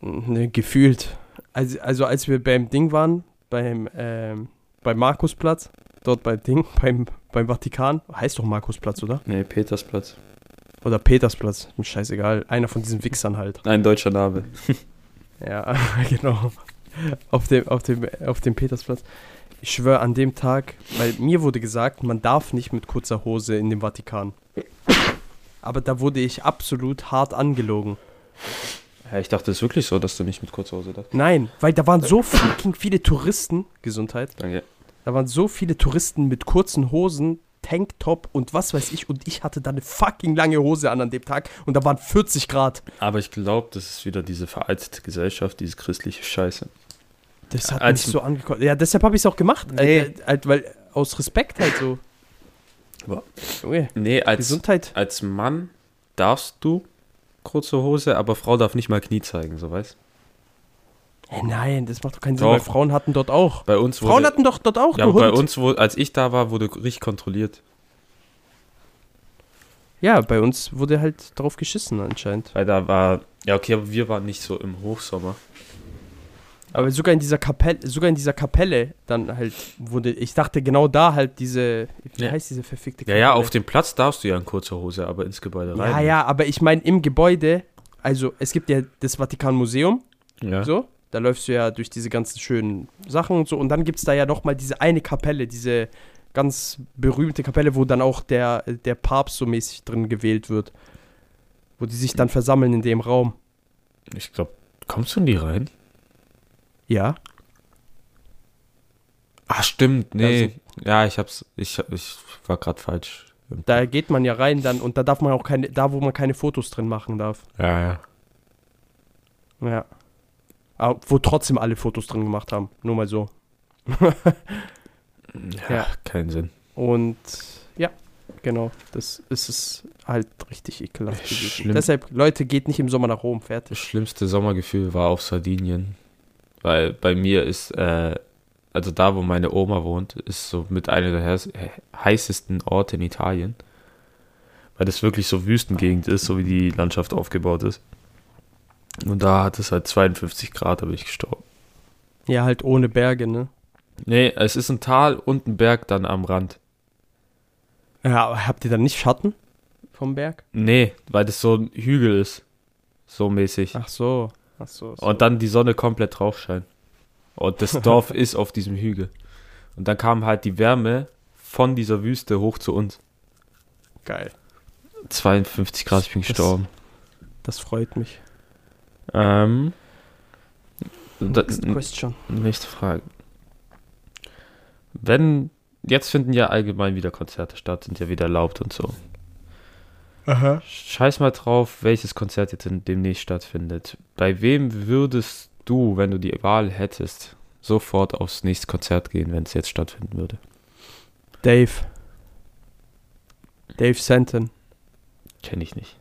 Ne, gefühlt. Also, also als wir beim Ding waren, beim, ähm, beim Markusplatz, dort beim Ding, beim, beim Vatikan, heißt doch Markusplatz, oder? Nee, Petersplatz. Oder Petersplatz, mir scheißegal. Einer von diesen Wichsern halt. Ein deutscher Name. Ja, genau. Auf dem, auf dem, auf dem Petersplatz. Ich schwöre an dem Tag, weil mir wurde gesagt, man darf nicht mit kurzer Hose in den Vatikan. Aber da wurde ich absolut hart angelogen. Ja, ich dachte, es ist wirklich so, dass du nicht mit Kurzhose darfst. Nein, weil da waren so fucking viele Touristen, Gesundheit, Danke. Da waren so viele Touristen mit kurzen Hosen, Tanktop und was weiß ich. Und ich hatte da eine fucking lange Hose an an dem Tag. Und da waren 40 Grad. Aber ich glaube, das ist wieder diese veraltete Gesellschaft, diese christliche Scheiße. Das hat Als- mich so angekommen. Ja, deshalb habe ich es auch gemacht. Nee. Äh, äh, halt, weil aus Respekt halt so. Aber- Junge, Nee, als, Gesundheit. als Mann darfst du kurze Hose, aber Frau darf nicht mal Knie zeigen, so weißt Äh, nein, das macht doch keinen Sinn, Doch. weil Frauen hatten dort auch. Bei uns wurde, Frauen hatten doch dort auch, ja, aber bei Hund. uns, wo, als ich da war, wurde richtig kontrolliert. Ja, bei uns wurde halt drauf geschissen anscheinend. Weil da war, ja okay, aber wir waren nicht so im Hochsommer. Aber sogar in dieser Kapelle, sogar in dieser Kapelle dann halt wurde, ich dachte genau da halt diese, wie Ja. heißt diese verfickte Ja, Kapelle? ja, auf dem Platz darfst du ja in kurzer Hose, aber ins Gebäude rein. Ja, ja, aber ich meine im Gebäude, also es gibt ja das Vatikanmuseum, ja. so, da läufst du ja durch diese ganzen schönen Sachen und so und dann gibt es da ja nochmal diese eine Kapelle, diese ganz berühmte Kapelle, wo dann auch der, der Papst so mäßig drin gewählt wird. Wo die sich dann versammeln in dem Raum. Ich glaube, kommst du in die rein? Ja. Ah, stimmt, nee. Also- ja, ich hab's, ich, ich war gerade falsch. Da geht man ja rein dann und da darf man auch keine, da wo man keine Fotos drin machen darf. Ja, ja. Ja. Aber wo trotzdem alle Fotos drin gemacht haben. Nur mal so. Ja, Ja. keinen Sinn. Und ja, genau. Das ist es halt richtig ekelhaft. Schlimm. Deshalb, Leute, geht nicht im Sommer nach Rom, Das fertig. schlimmste Sommergefühl war auf Sardinien. Weil bei mir ist, äh, also da, wo meine Oma wohnt, ist so mit einer der heiß- heißesten Orte in Italien. Weil das wirklich so Wüstengegend ist, so wie die Landschaft aufgebaut ist. Und da hat es halt 52 Grad, da bin ich gestorben. Ja, halt ohne Berge, ne? Nee, es ist ein Tal und ein Berg dann am Rand. Ja, aber habt ihr dann nicht Schatten vom Berg? Nee, weil das so ein Hügel ist. So mäßig. Ach so. Ach so. so. Und dann die Sonne komplett drauf scheint. Und das Dorf ist auf diesem Hügel. Und dann kam halt die Wärme von dieser Wüste hoch zu uns. Geil. 52 Grad, ich bin Das- gestorben. Das freut mich. Ähm, Next question. nächste Frage. Wenn, jetzt finden ja allgemein wieder Konzerte statt, sind ja wieder erlaubt und so. Aha. Scheiß mal drauf, welches Konzert jetzt in, demnächst stattfindet. Bei wem würdest du, wenn du die Wahl hättest, sofort aufs nächste Konzert gehen, wenn es jetzt stattfinden würde? Dave. Dave Santon. Kenne ich nicht.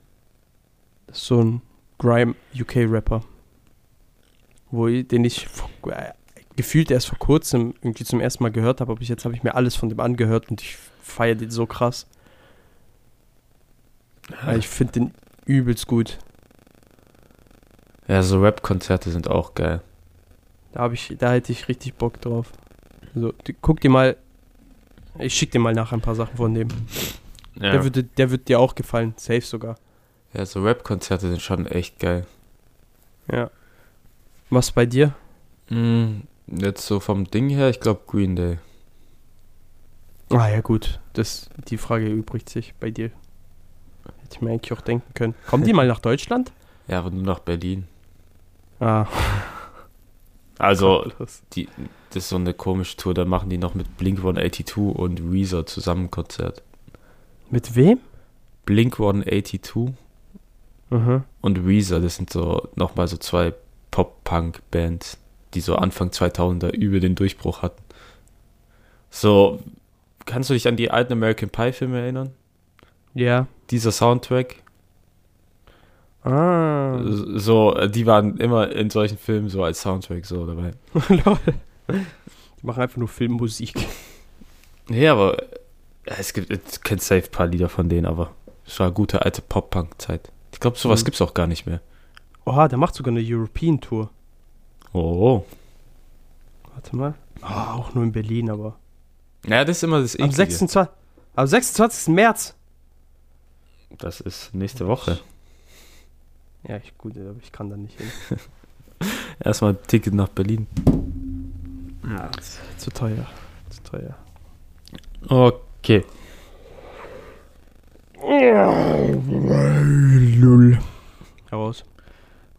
Das ist so ein Grime UK-Rapper. Wo ich, den ich vor- äh, gefühlt erst vor kurzem irgendwie zum ersten Mal gehört habe, aber bis jetzt habe ich mir alles von dem angehört und ich feiere den so krass. Weil ich finde den übelst gut. Ja, so Rap-Konzerte sind auch geil. Da habe ich, da hätte ich richtig Bock drauf. Also, du, guck dir mal, ich schick dir mal nachher ein paar Sachen von dem. Ja, Der, würde, der wird dir auch gefallen, safe sogar. Ja so Rap-Konzerte sind schon echt geil. Ja. Was bei dir? Mm, Jetzt so vom Ding her, ich glaube Green Day. Ah ja gut, das, die Frage übrigt sich bei dir. Hätte ich mir eigentlich auch denken können. Kommen die mal nach Deutschland? Ja, aber nur nach Berlin. Ah. Also, die, das ist so eine komische Tour, da machen die noch mit Blink 182 und Weezer zusammen ein Konzert. Mit wem? Blink 182 Mhm. und Weezer, das sind so nochmal so zwei Pop-Punk-Bands, die so Anfang 2000er über den Durchbruch hatten. So, kannst du dich an die alten American Pie-Filme erinnern? Ja. Dieser Soundtrack, Ah. so, die waren immer in solchen Filmen so als Soundtrack so dabei. Die machen einfach nur Filmmusik. Nee, aber es gibt, es kennt safe ein paar Lieder von denen, aber es war eine gute alte Pop-Punk-Zeit. Ich glaube, sowas Mhm. gibt's auch gar nicht mehr. Oha, der macht sogar eine European Tour. Oh. Warte mal. Ah, auch nur in Berlin, aber. Ja, das ist immer das Am Eklige. 26. Am 26. März. Das ist nächste Woche. Ja, ich, gut, aber ich kann da nicht hin. Erstmal ein Ticket nach Berlin. Ja. Zu teuer. Zu teuer. Okay. Lull. Heraus.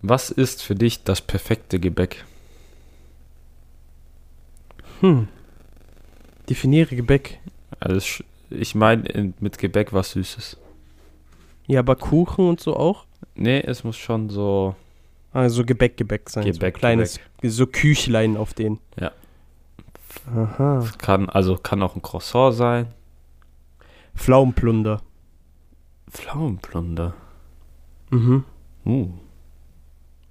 Was ist für dich das perfekte Gebäck? Hm. Definiere Gebäck. Also ich meine mit Gebäck was Süßes. Ja, aber Kuchen und so auch? Nee, es muss schon so Also Gebäck, Gebäck sein. Gebäck, so kleines, so Küchlein auf den. Ja. Aha. kann also kann auch ein Croissant sein. Pflaumenplunder. Pflaumenplunder. Mhm. Uh.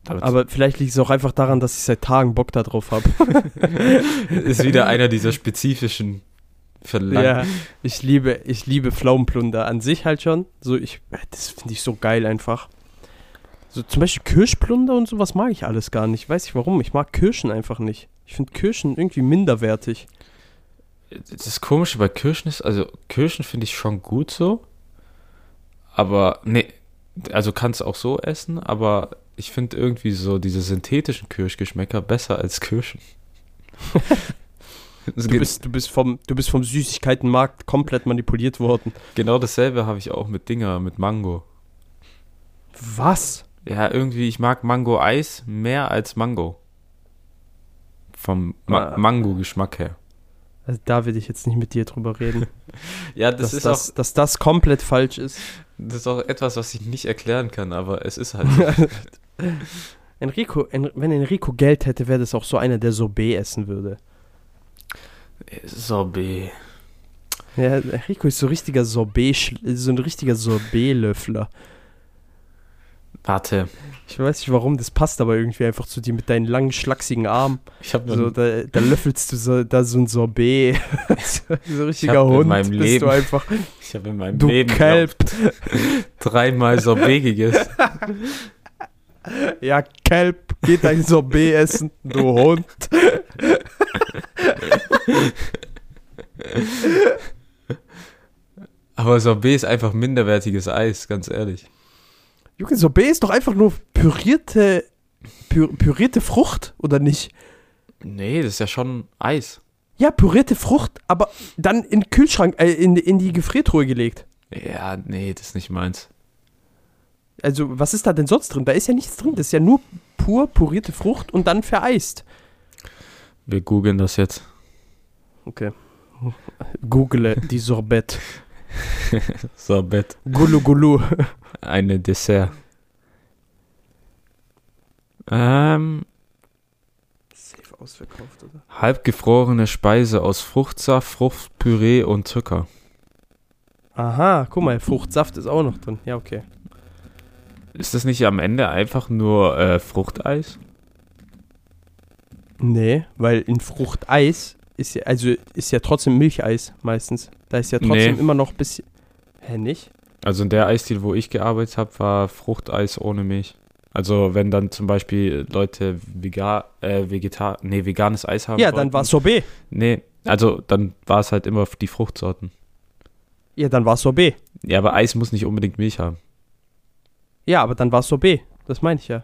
Aber vielleicht liegt es auch einfach daran, dass ich seit Tagen Bock da drauf habe. ist wieder einer dieser spezifischen Verlangen. ja, ich liebe, ich liebe Pflaumenplunder an sich halt schon. So, ich, das finde ich so geil einfach. So zum Beispiel Kirschplunder und sowas mag ich alles gar nicht. Weiß ich warum. Ich mag Kirschen einfach nicht. Ich finde Kirschen irgendwie minderwertig. Das Komische bei Kirschen ist, also Kirschen finde ich schon gut so. Aber, nee, also kannst auch so essen, aber ich finde irgendwie so diese synthetischen Kirschgeschmäcker besser als Kirschen. Du bist, du bist vom, du bist vom Süßigkeitenmarkt komplett manipuliert worden. genau dasselbe habe ich auch mit Dinger, mit Mango. Was? Ja, irgendwie, ich mag Mango-Eis mehr als Mango. Vom Ma Ah. Mango-Geschmack her. Also da will ich jetzt nicht mit dir drüber reden. Ja, das dass, ist das, auch, dass das komplett falsch ist. Das ist auch etwas, was ich nicht erklären kann, aber es ist halt. Enrico, en, wenn Enrico Geld hätte, wäre das auch so einer, der Sorbet essen würde. Sorbet. Ja, Enrico ist so richtiger Sorbet, so ein richtiger Sorbet-Löffler. Warte, Ich weiß nicht warum, das passt aber irgendwie einfach zu dir mit deinen langen, schlachsigen Armen. ich habe So, da, da löffelst du so, da so ein Sorbet. so, ein richtiger hab in Hund meinem bist Leben du einfach. Ich habe in meinem Du Leben glaub, dreimal Sorbet gegessen. Ja, Kelp, geht ein Sorbet essen, du Hund. Aber Sorbet ist einfach minderwertiges Eis, ganz ehrlich. Junge, Sorbet ist doch einfach nur pürierte, pü pürierte Frucht, oder nicht? Nee, das ist ja schon Eis. Ja, pürierte Frucht, aber dann in den Kühlschrank, äh, in, in die Gefriertruhe gelegt. Ja, nee, das ist nicht meins. Also, was ist da denn sonst drin? Da ist ja nichts drin. Das ist ja nur pur purierte Frucht und dann vereist. Wir googeln das jetzt. Okay. Google die Sorbet. Sorbet. Gulu Gulu. Eine Dessert. Ähm, Safe ausverkauft, oder? halbgefrorene Speise aus Fruchtsaft, Fruchtpüree und Zucker. Aha, guck mal, Fruchtsaft ist auch noch drin. Ja, okay. Ist das nicht am Ende einfach nur äh, Fruchteis? Nee, weil in Fruchteis ist ja, also ist ja trotzdem Milcheis meistens. Da ist ja trotzdem Nee. immer noch ein bisschen. Hä, nicht? Also in der Eisdiele, wo ich gearbeitet habe, war Fruchteis ohne Milch. Also wenn dann zum Beispiel Leute vegan, äh, Vegetar, nee, veganes Eis haben Ja, wollten. dann war Sorbet. Nee, also dann war es halt immer die Fruchtsorten. Ja, dann war Sorbet. Ja, aber Eis muss nicht unbedingt Milch haben. Ja, aber dann war Sorbet. Das meine ich ja.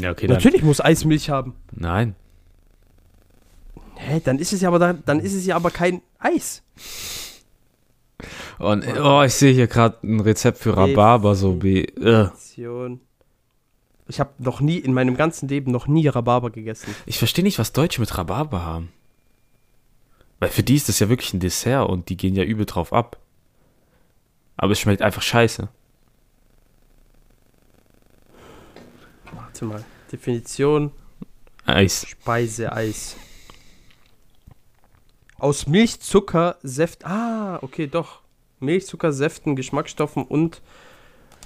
Ja, okay, Natürlich muss Eis Milch haben. Nein. Hä, dann ist es ja aber dann, dann ist es ja aber kein Eis. Und oh, ich sehe hier gerade ein Rezept für Rhabarber so wie. Äh. Definition. Ich habe noch nie in meinem ganzen Leben noch nie Rhabarber gegessen. Ich verstehe nicht, was Deutsche mit Rhabarber haben. Weil für die ist das ja wirklich ein Dessert und die gehen ja übel drauf ab. Aber es schmeckt einfach scheiße. Warte mal. Definition Eis. Speiseeis. Aus Milch, Zucker, Säften. Ah, okay, doch. Milch, Zucker, Säften, Geschmacksstoffen und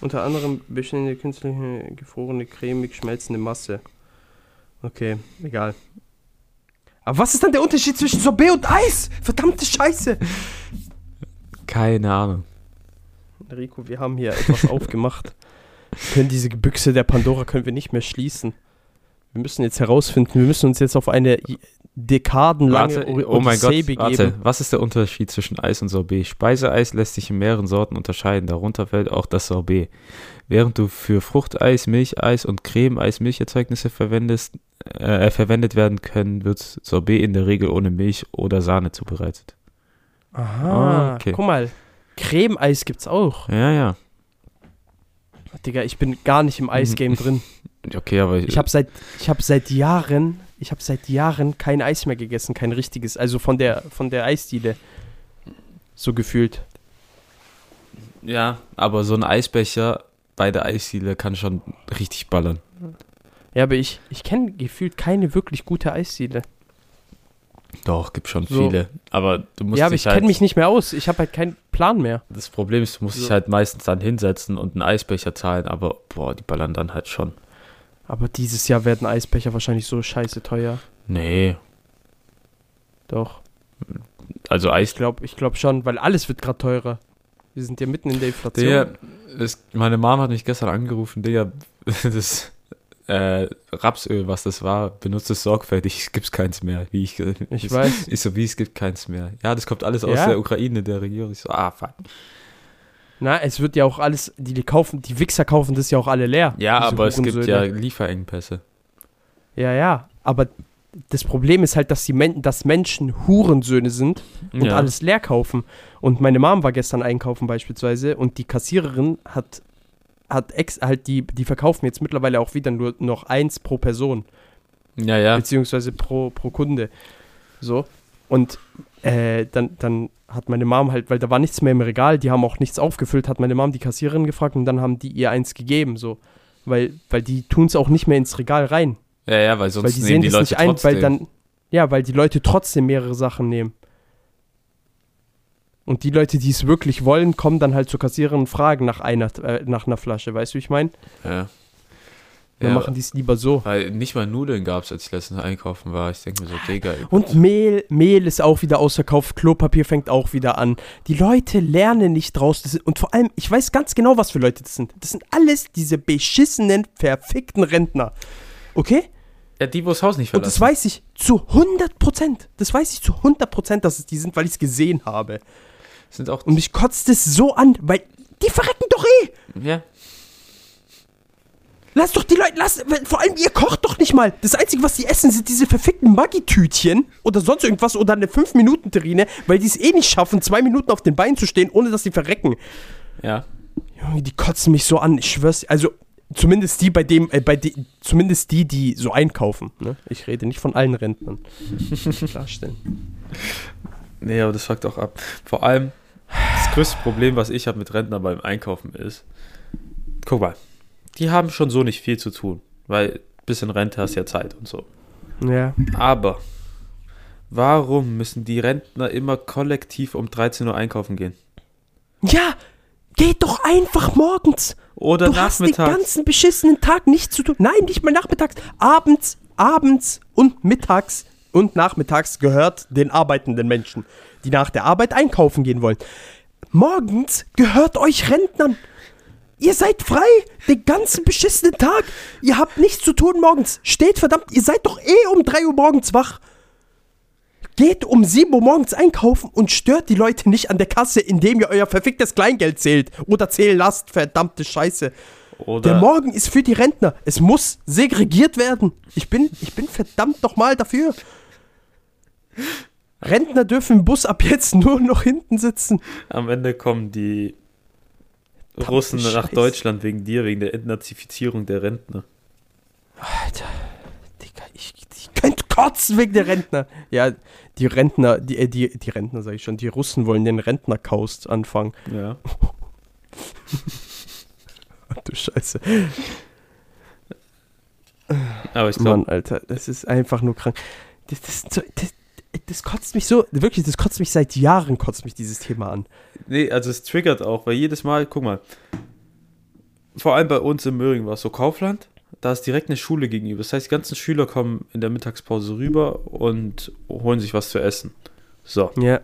unter anderem bestehende künstliche gefrorene, cremig schmelzende Masse. Okay, egal. Aber was ist dann der Unterschied zwischen Sorbet und Eis? Verdammte Scheiße. Keine Ahnung. Rico, wir haben hier etwas aufgemacht. Wir können diese Büchse der Pandora können wir nicht mehr schließen. Wir müssen jetzt herausfinden, wir müssen uns jetzt auf eine dekadenlange Warte, Odyssee oh mein Gott, begeben. warte. Was ist der Unterschied zwischen Eis und Sorbet? Speiseeis lässt sich in mehreren Sorten unterscheiden, darunter fällt auch das Sorbet. Während du für Fruchteis, Milcheis und Cremeeis Milcherzeugnisse verwendest, äh, verwendet werden können, wird Sorbet in der Regel ohne Milch oder Sahne zubereitet. Aha, Ah, okay. guck mal. Cremeeis gibt's auch. Ja, ja. Digga, ich bin gar nicht im Eisgame drin. Okay, aber Ich habe seit, ich hab seit Jahren, ich habe seit Jahren kein Eis mehr gegessen, kein richtiges. Also von der, von der Eisdiele. So gefühlt. ja, aber so ein Eisbecher bei der Eisdiele kann schon richtig ballern. Ja, aber ich, ich kenne gefühlt keine wirklich gute Eisdiele. Doch, gibt schon So. viele. Aber du musst Ja, aber ich dich halt, kenne mich nicht mehr aus. Ich habe halt keinen Plan mehr. Das Problem ist, du musst dich So. halt meistens dann hinsetzen und einen Eisbecher zahlen, aber boah, die ballern dann halt schon. Aber dieses Jahr werden Eisbecher wahrscheinlich so scheiße teuer. Nee, Doch. also Eis. Ich glaube ich glaub schon, weil alles wird gerade teurer. Wir sind ja mitten in der Inflation. Der, es, meine Mom hat mich gestern angerufen, Digga, das äh, Rapsöl, was das war, benutzt es sorgfältig, es gibt keins mehr. Wie ich, Ich ich weiß. Ich so, wie es gibt keins mehr. Ja, das kommt alles aus Ja? der Ukraine, der Regierung. Ich so, ah, fuck. Na, es wird ja auch alles, die, die kaufen, die Wichser kaufen das ja auch alle leer. Ja, aber es gibt ja Lieferengpässe. Ja, ja. Aber das Problem ist halt, dass, die Men dass Menschen Hurensöhne sind und ja. alles leer kaufen. Und meine Mom war gestern einkaufen beispielsweise und die Kassiererin hat, hat ex halt die, die verkaufen jetzt mittlerweile auch wieder nur noch eins pro Person. Ja, ja. beziehungsweise pro, pro Kunde. So. Und äh, dann, dann hat meine Mom halt, weil da war nichts mehr im Regal, die haben auch nichts aufgefüllt, hat meine Mom die Kassiererin gefragt und dann haben die ihr eins gegeben, so. Weil, weil die tun es auch nicht mehr ins Regal rein. Ja, ja, weil sonst weil die nehmen sehen die das Leute nicht ein, trotzdem. weil dann, ja, weil die Leute trotzdem mehrere Sachen nehmen. Und die Leute, die es wirklich wollen, kommen dann halt zur Kassiererin und fragen nach einer, äh, nach einer Flasche, weißt du, wie ich meine? ja. Dann Ja, machen die es lieber so. weil nicht mal Nudeln gab es, als ich letztens einkaufen war. Ich denke mir so, Digga. ey. Und Mehl, Mehl ist auch wieder ausverkauft, Klopapier fängt auch wieder an. Die Leute lernen nicht draus. Sind, und vor allem, ich weiß ganz genau, was für Leute das sind. Das sind alles diese beschissenen, verfickten Rentner. Okay? Ja, die, wo das Haus nicht Und das verlassen. weiß ich zu 100 Prozent. Das weiß ich zu 100 Prozent, dass es die sind, weil ich es gesehen habe. sind auch. Und mich kotzt es so an, weil die verrecken doch eh. ja. Lass doch die Leute, lass, vor allem ihr kocht doch nicht mal. Das Einzige, was die essen, sind diese verfickten Maggi-Tütchen oder sonst irgendwas oder eine 5-Minuten-Terrine, weil die es eh nicht schaffen, zwei Minuten auf den Beinen zu stehen, ohne dass sie verrecken. Ja. Junge, die kotzen mich so an, ich schwör's. Also, zumindest die, bei dem, äh, bei die, zumindest die, die so einkaufen. Ne? Ich rede nicht von allen Rentnern. Klarstellen. Nee, aber das fuckt auch ab. Vor allem, das größte Problem, was ich habe mit Rentner beim Einkaufen ist, guck mal, die haben schon so nicht viel zu tun, weil bis in Rente hast ja Zeit und so. Ja. Aber warum müssen die Rentner immer kollektiv um 13 Uhr einkaufen gehen? Ja, geht doch einfach morgens. Oder du hast den nachmittags? ganzen beschissenen Tag nichts zu tun. Nein, nicht mal nachmittags. Abends, abends und mittags und nachmittags gehört den arbeitenden Menschen, die nach der Arbeit einkaufen gehen wollen. Morgens gehört euch Rentnern. Ihr seid frei den ganzen beschissenen Tag. Ihr habt nichts zu tun morgens. Steht verdammt, ihr seid doch eh um 3 Uhr morgens wach. Geht um 7 Uhr morgens einkaufen und stört die Leute nicht an der Kasse, indem ihr euer verficktes Kleingeld zählt. Oder zählen lasst, verdammte Scheiße. Der Oder, Morgen ist für die Rentner. Es muss segregiert werden. Ich bin, ich bin verdammt nochmal dafür. Rentner dürfen im Bus ab jetzt nur noch hinten sitzen. Am Ende kommen die Russen nach Scheiße. Deutschland wegen dir, wegen der Entnazifizierung der Rentner. Alter, Digga, ich, ich könnte kotzen wegen der Rentner. Ja, die Rentner, die, äh, die, die Rentner sag ich schon, die Russen wollen den Rentnerkaust anfangen. Ja. Du Scheiße. Aber ich glaube, Mann, Alter, das ist einfach nur krank. Das, das, so- das, das kotzt mich so, wirklich, das kotzt mich seit Jahren, kotzt mich dieses Thema an. nee, also es triggert auch, weil jedes Mal, guck mal, vor allem bei uns in Möhringen war es so Kaufland, da ist direkt eine Schule gegenüber. Das heißt, die ganzen Schüler kommen in der Mittagspause rüber und holen sich was zu essen. So. Ja.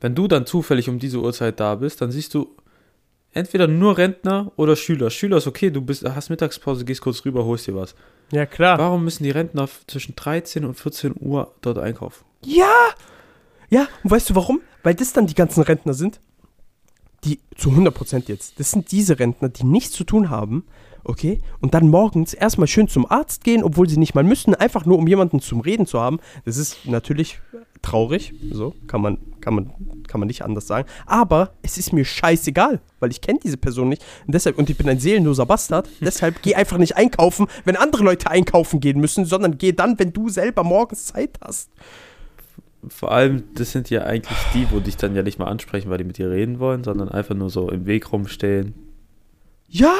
Wenn du dann zufällig um diese Uhrzeit da bist, dann siehst du entweder nur Rentner oder Schüler. Schüler ist okay, du bist, hast Mittagspause, gehst kurz rüber, holst dir was. Ja, klar. Warum müssen die Rentner zwischen 13 und 14 Uhr dort einkaufen? Ja! Ja, und weißt du warum? Weil das dann die ganzen Rentner sind, die zu 100% jetzt, das sind diese Rentner, die nichts zu tun haben, okay? Und dann morgens erstmal schön zum Arzt gehen, obwohl sie nicht mal müssen, einfach nur um jemanden zum Reden zu haben. Das ist natürlich traurig, so kann man, kann man, kann man nicht anders sagen. Aber es ist mir scheißegal, weil ich kenne diese Person nicht. Und deshalb, und ich bin ein seelenloser Bastard, deshalb geh einfach nicht einkaufen, wenn andere Leute einkaufen gehen müssen, sondern geh dann, wenn du selber morgens Zeit hast. Vor allem, das sind ja eigentlich die, wo dich dann ja nicht mal ansprechen, weil die mit dir reden wollen, sondern einfach nur so im Weg rumstehen Ja,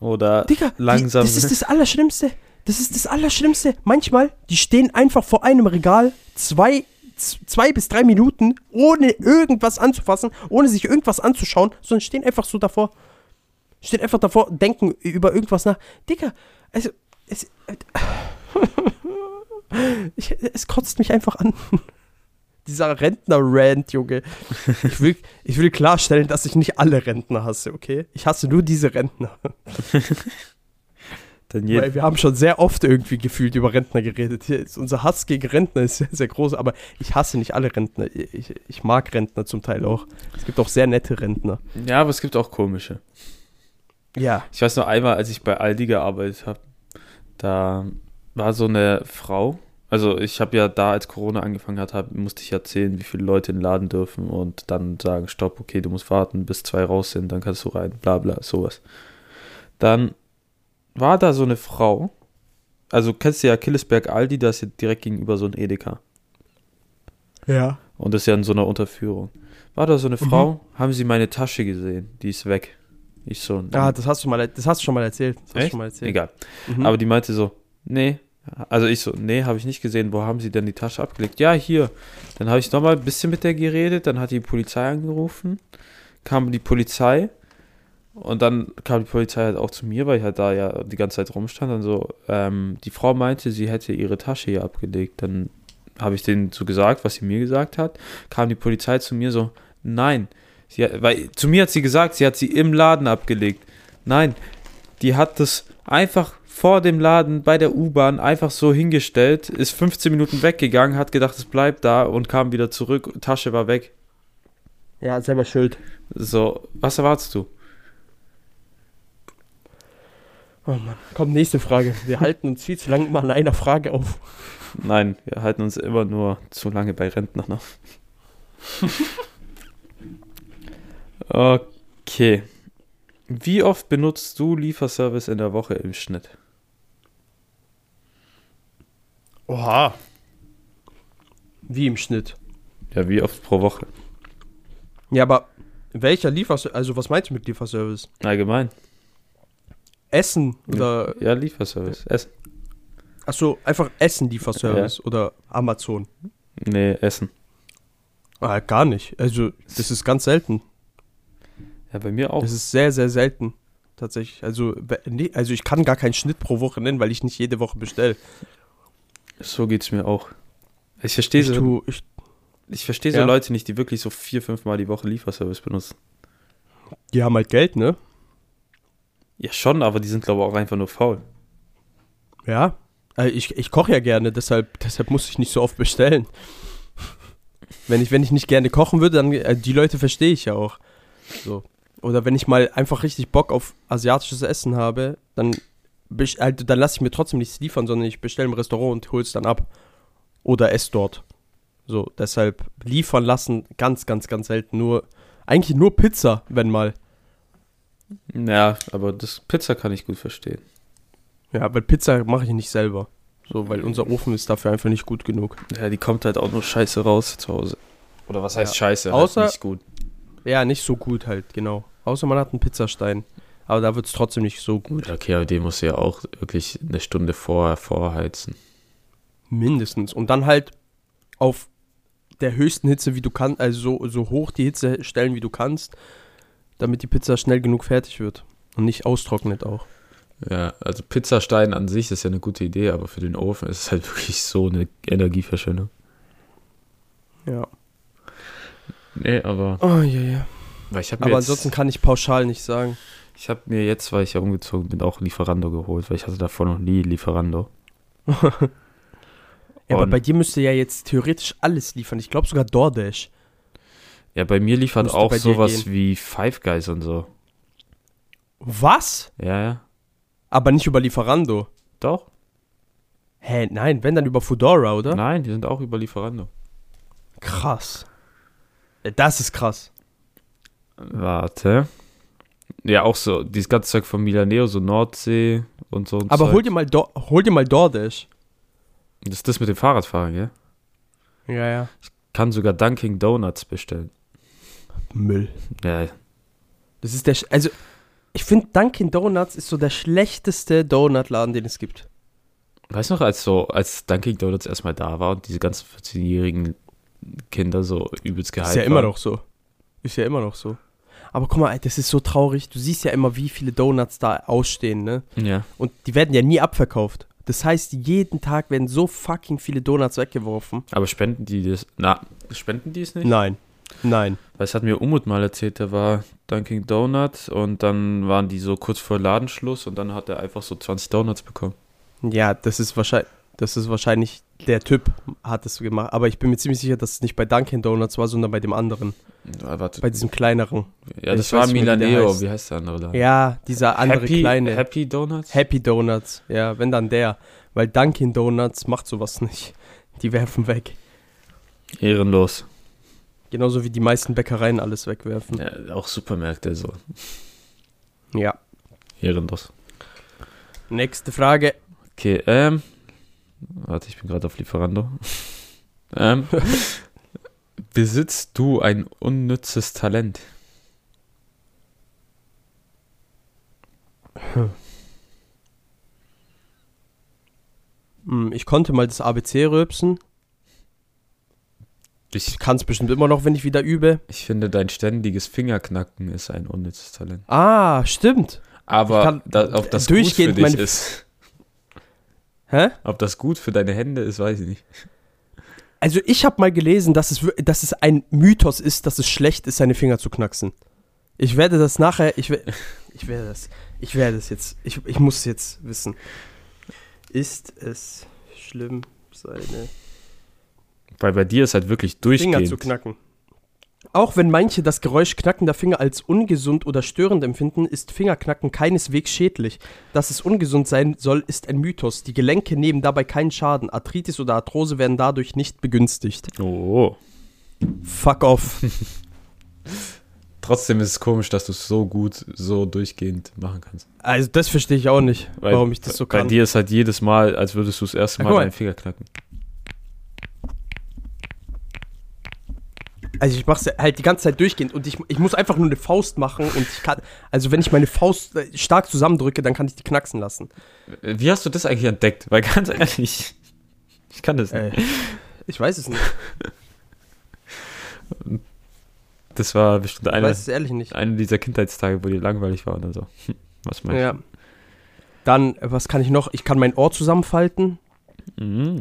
oder Digga, langsam. Die, das ist das Allerschlimmste. Das ist das Allerschlimmste. Manchmal, die stehen einfach vor einem Regal zwei, zwei bis drei Minuten, ohne irgendwas anzufassen, ohne sich irgendwas anzuschauen, sondern stehen einfach so davor. Stehen einfach davor, denken über irgendwas nach. Digga, also, es, ich, es kotzt mich einfach an. Dieser Rentner-Rant, Junge. Ich will, ich will klarstellen, dass ich nicht alle Rentner hasse, okay? Ich hasse nur diese Rentner. dann je, Weil wir haben schon sehr oft irgendwie gefühlt über Rentner geredet. Hier ist unser Hass gegen Rentner ist sehr, sehr groß, aber ich hasse nicht alle Rentner. Ich, ich mag Rentner zum Teil auch. Es gibt auch sehr nette Rentner. ja, aber es gibt auch komische. Ja. Ich weiß noch einmal, als ich bei Aldi gearbeitet habe, da war so eine Frau. Also ich habe ja da, als Corona angefangen hat, hab, musste ich erzählen, wie viele Leute in den Laden dürfen und dann sagen, stopp, okay, du musst warten, bis zwei raus sind, dann kannst du rein, bla bla, sowas. Dann war da so eine Frau, also kennst du ja Killesberg Aldi, da ist ja direkt gegenüber so ein Edeka. Ja. Und das ist ja in so einer Unterführung. War da so eine Mhm. Frau, haben sie meine Tasche gesehen, die ist weg. Ich so, Ah, das hast du mal, das hast du schon mal erzählt. Das hast du Echt? schon mal erzählt. egal. Mhm. Aber die meinte so, nee. Also ich so, nee, habe ich nicht gesehen. Wo haben sie denn die Tasche abgelegt? Ja, hier. Dann habe ich nochmal ein bisschen mit der geredet. Dann hat die Polizei angerufen. Kam die Polizei. Und dann kam die Polizei halt auch zu mir, weil ich halt da ja die ganze Zeit rumstand. Dann so, ähm, die Frau meinte, sie hätte ihre Tasche hier abgelegt. Dann habe ich denen so gesagt, was sie mir gesagt hat. Kam die Polizei zu mir so, nein. Sie, hat- weil zu mir hat sie gesagt, sie hat sie im Laden abgelegt. Nein, die hat das einfach vor dem Laden bei der U-Bahn einfach so hingestellt, ist 15 Minuten weggegangen, hat gedacht, es bleibt da und kam wieder zurück, Tasche war weg. ja, selber schuld. So, was erwartest du? Oh Mann. Komm, nächste Frage. Wir halten uns viel zu lange immer an einer Frage auf. Nein, wir halten uns immer nur zu lange bei Rentnern auf. okay. Wie oft benutzt du Lieferservice in der Woche im Schnitt? Oha. Wie im Schnitt. Ja, wie oft pro Woche? Ja, aber welcher Lieferservice, also was meinst du mit Lieferservice? Allgemein. Essen oder, Ja, Lieferservice. Essen. achso, einfach Essen-Lieferservice oder Amazon? Nee, Essen. Ah, gar nicht. Also, das ist ganz selten. Ja, bei mir auch. Das ist sehr, sehr selten. Tatsächlich. Also, nee, also ich kann gar keinen Schnitt pro Woche nennen, weil ich nicht jede Woche bestelle. So geht's mir auch. Ich verstehe Ich so, tu, ich, ich verstehe so Ja. Leute nicht, die wirklich so vier, fünf Mal die Woche Lieferservice benutzen. die haben halt Geld, ne? Ja, schon, aber die sind, glaube ich, auch einfach nur faul. Ja. Äh, Ich, ich koche ja gerne, deshalb, deshalb muss ich nicht so oft bestellen. Wenn ich, wenn ich nicht gerne kochen würde, dann äh, die Leute verstehe ich ja auch. So. Oder wenn ich mal einfach richtig Bock auf asiatisches Essen habe, dann, halt, dann lasse ich mir trotzdem nichts liefern, sondern ich bestelle im Restaurant und hole es dann ab. Oder esse dort. So, deshalb liefern lassen ganz, ganz, ganz selten. Nur, eigentlich nur Pizza, wenn mal. Ja, aber das Pizza kann ich gut verstehen. Ja, weil Pizza mache ich nicht selber. So, weil unser Ofen ist dafür einfach nicht gut genug. Ja, die kommt halt auch nur scheiße raus zu Hause. Oder was heißt Ja. scheiße? Außer- halt nicht gut. Ja, nicht so gut halt, genau. Außer man hat einen Pizzastein. Aber da wird es trotzdem nicht so gut. Okay, aber den musst du ja auch wirklich eine Stunde vorher vorheizen. Mindestens. Und dann halt auf der höchsten Hitze, wie du kannst, also so, so hoch die Hitze stellen, wie du kannst, damit die Pizza schnell genug fertig wird. Und nicht austrocknet auch. Ja, also Pizzastein an sich ist ja eine gute Idee, aber für den Ofen ist es halt wirklich so eine Energieverschwendung. Ja. Nee, aber Oh, ja, ja. weil ich habe Aber jetzt- ansonsten kann ich pauschal nicht sagen. ich hab mir jetzt, weil ich ja umgezogen bin, auch Lieferando geholt, weil ich hatte davor noch nie Lieferando. Ja, aber bei dir müsste ja jetzt theoretisch alles liefern. Ich glaube sogar DoorDash. Ja, bei mir liefert Müsste auch sowas gehen. wie Five Guys und so. Was? Ja, ja. Aber nicht über Lieferando. Doch? Hä, nein, wenn dann über Foodora, oder? Nein, die sind auch über Lieferando. Krass. Ja, Das ist krass. Warte. Ja, auch so, dieses ganze Zeug von Milaneo, so Nordsee und so. ein Aber Zeug. hol dir mal, Do hol dir mal DoorDash. Das ist das mit dem Fahrradfahren, gell? Ja, ja. Kann sogar Dunkin' Donuts bestellen. Müll. Ja, Das ist der, sch- also ich finde Dunkin' Donuts ist so der schlechteste Donutladen, den es gibt. Weißt du noch, als so, als Dunkin' Donuts erstmal da war und diese ganzen 14-jährigen Kinder so übelst gehypt Ist ja immer waren? noch so. Ist ja immer noch so. Aber guck mal, ey, das ist so traurig. Du siehst ja immer, wie viele Donuts da ausstehen, ne? Ja. Und die werden ja nie abverkauft. Das heißt, jeden Tag werden so fucking viele Donuts weggeworfen. Aber spenden die das? Na, spenden die es nicht? Nein. Nein. Weil es hat mir Umut mal erzählt, der war Dunkin' Donut und dann waren die so kurz vor Ladenschluss und dann hat er einfach so 20 Donuts bekommen. Ja, das ist wahrscheinlich, das ist wahrscheinlich der Typ hat es gemacht. Aber ich bin mir ziemlich sicher, dass es nicht bei Dunkin' Donuts war, sondern bei dem anderen. Warte. Bei diesem kleineren. ja, das ich war wie der Milaneo. heißt. Wie heißt der andere da? Ja, dieser andere Happy, kleine. Happy Donuts? Happy Donuts, ja, wenn dann der. Weil Dunkin' Donuts macht sowas nicht. Die werfen weg. Ehrenlos. Genauso wie die meisten Bäckereien alles wegwerfen. Ja, auch Supermärkte so. Ja. Ehrenlos. Nächste Frage. Okay, ähm. Warte, ich bin gerade auf Lieferando. ähm. Besitzt du ein unnützes Talent? Hm, Ich konnte mal das ABC rülpsen. Ich, kann es bestimmt immer noch, wenn ich wieder übe. ich finde, dein ständiges Fingerknacken ist ein unnützes Talent. Ah, stimmt. Aber da, ob das gut für durchgehend dich ist, Hä? ob das gut für deine Hände ist, weiß ich nicht. Also ich habe mal gelesen, dass es, dass es ein Mythos ist, dass es schlecht ist, seine Finger zu knacksen. Ich werde das nachher, ich, ich werde das, ich werde es jetzt, ich, ich muss es jetzt wissen. Ist es schlimm, seine Weil bei dir ist halt wirklich Finger durchgehend. zu knacken? Auch wenn manche das Geräusch knackender Finger als ungesund oder störend empfinden, ist Fingerknacken keineswegs schädlich. Dass es ungesund sein soll, ist ein Mythos. Die Gelenke nehmen dabei keinen Schaden. Arthritis oder Arthrose werden dadurch nicht begünstigt. Oh. Fuck off. Trotzdem ist es komisch, dass du es so gut, so durchgehend machen kannst. Also das verstehe ich auch nicht, Weil warum ich das so Bei kann. dir ist halt jedes Mal, als würdest du das erste Ja, Mal mal. deinen Finger knacken. Also ich mache es halt die ganze Zeit durchgehend und ich, ich muss einfach nur eine Faust machen und ich kann, also wenn ich meine Faust stark zusammendrücke, dann kann ich die knacksen lassen. Wie hast du das eigentlich entdeckt? Weil ganz ehrlich, ich kann das nicht. Äh, ich weiß es nicht. Das war bestimmt einer eine dieser Kindheitstage, wo dir langweilig war oder so. Hm, Was meinst Ja. Dann, äh, was kann ich noch? Ich kann mein Ohr zusammenfalten. du? Mhm.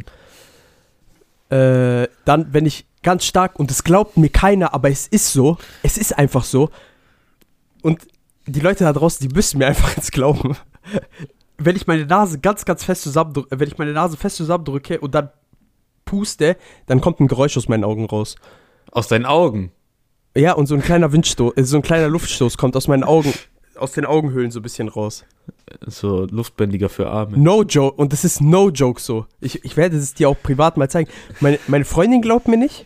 Äh, dann, wenn ich ganz stark, und das glaubt mir keiner, aber es ist so, es ist einfach so. Und die Leute da draußen, die müssen mir einfach jetzt glauben. Wenn ich meine Nase ganz, ganz fest zusammendrücke, wenn ich meine Nase fest zusammendrücke und dann puste, dann kommt ein Geräusch aus meinen Augen raus. Aus deinen Augen. Ja, und so ein kleiner Windstoß, äh, so ein kleiner Luftstoß kommt aus meinen Augen. aus den Augenhöhlen so ein bisschen raus. So Luftbändiger für Arme. No joke. Und das ist no joke so. Ich, ich werde es dir auch privat mal zeigen. Meine, meine Freundin glaubt mir nicht.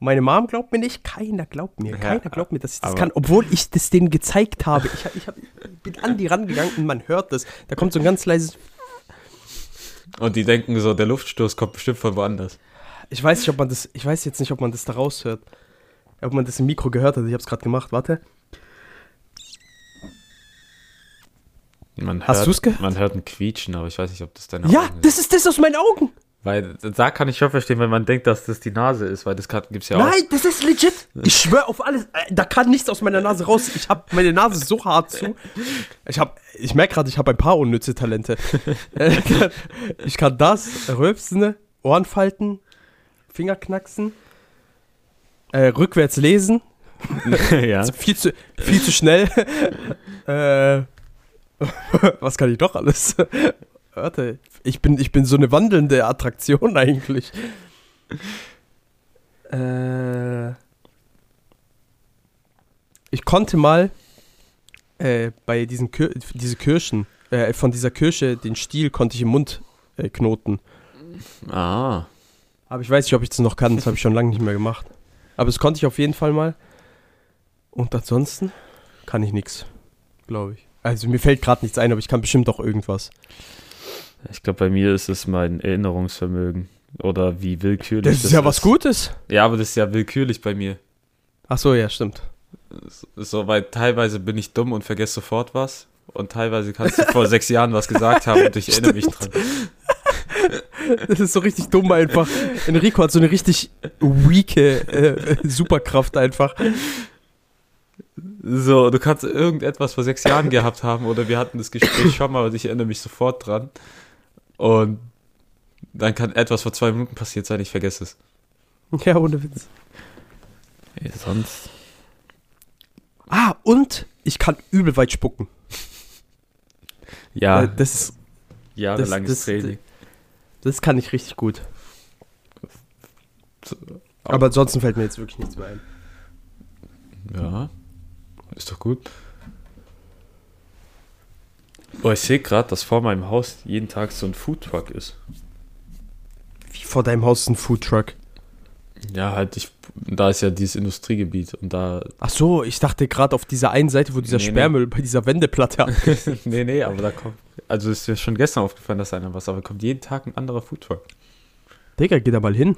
Meine Mom glaubt mir nicht. Keiner glaubt mir. Ja, Keiner glaubt mir, dass ich das kann. Obwohl ich das denen gezeigt habe. Ich, hab- ich, hab, bin an die rangegangen und man hört das. Da kommt so ein ganz leises. Und die denken so, der Luftstoß kommt bestimmt von woanders. Ich weiß nicht, ob man das. Ich weiß jetzt nicht, ob man das da raushört. Ob man das im Mikro gehört hat. Ich habe es gerade gemacht. Warte. Man Hast hört, du's gehört? Man hört ein Quietschen, aber ich weiß nicht, ob das deine Ja, Augen das ist das aus meinen Augen. Weil da kann ich schon verstehen, wenn man denkt, dass das die Nase ist, weil das kann, gibt's ja auch. Nein, das ist legit. Ich schwöre auf alles. Äh, Da kann nichts aus meiner Nase raus. Ich habe meine Nase so hart zu. Ich habe, ich merke gerade, ich habe ein paar unnütze Talente. Ich kann das, rülpsen, Ohren falten, Finger knacksen, äh, rückwärts lesen. ja. Viel zu, viel zu schnell. äh, was kann ich doch alles? Warte, ich bin, ich bin so eine wandelnde Attraktion eigentlich. Äh, ich konnte mal äh, bei diesen Kir diese Kirschen, äh, von dieser Kirsche, den Stiel konnte ich im Mund äh, knoten. Ah. Aber ich weiß nicht, ob ich das noch kann. Das habe ich schon lange nicht mehr gemacht. Aber das konnte ich auf jeden Fall mal. Und ansonsten kann ich nichts, glaube ich. Also mir fällt gerade nichts ein, aber ich kann bestimmt auch irgendwas. Ich glaube, bei mir ist es mein Erinnerungsvermögen. Oder wie willkürlich Das ist ja was Gutes. Ja, aber das ist ja willkürlich bei mir. Ach so, ja, stimmt. So, weil teilweise bin ich dumm und vergesse sofort was. Und teilweise kannst du vor sechs Jahren was gesagt haben und ich erinnere mich dran. Das ist so richtig dumm einfach. Enrico hat so eine richtig weake äh, Superkraft einfach. So, du kannst irgendetwas vor sechs Jahren gehabt haben oder wir hatten das Gespräch schon mal und ich erinnere mich sofort dran. Und dann kann etwas vor zwei Minuten passiert sein, ich vergesse es. Ja, ohne Witz. Ey, sonst. Ah, und ich kann übel weit spucken. Ja, Das, ist, jahrelanges das- das- Training. das kann ich richtig gut. Aber ansonsten fällt mir jetzt wirklich nichts mehr ein. Ja, ist doch gut. Boah, ich sehe gerade, dass vor meinem Haus jeden Tag so ein Foodtruck ist. Wie vor deinem Haus ein Foodtruck. Ja, halt, ich, da ist ja dieses Industriegebiet und da. Ach so, ich dachte gerade auf dieser einen Seite, wo dieser Nee, nee. Sperrmüll bei dieser Wendeplatte ab. nee, nee, aber da kommt. Also ist mir schon gestern aufgefallen, dass einer was, aber kommt jeden Tag ein anderer Foodtruck. Digga, geh da mal hin.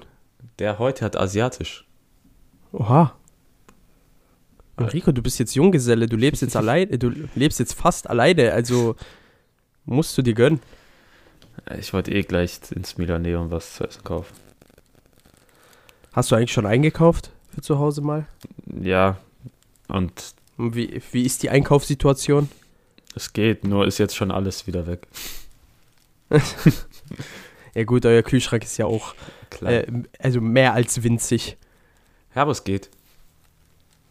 Der heute hat asiatisch. Oha. Enrico, du bist jetzt Junggeselle, du lebst jetzt alleine, du lebst jetzt fast alleine, also musst du dir gönnen. Ich wollte eh gleich ins Milaneum was zu essen kaufen. Hast du eigentlich schon eingekauft für zu Hause mal? Ja, und wie, wie ist die Einkaufssituation? es geht, nur ist jetzt schon alles wieder weg. Ja gut, euer Kühlschrank ist ja auch, äh, also mehr als winzig. ja, aber es geht.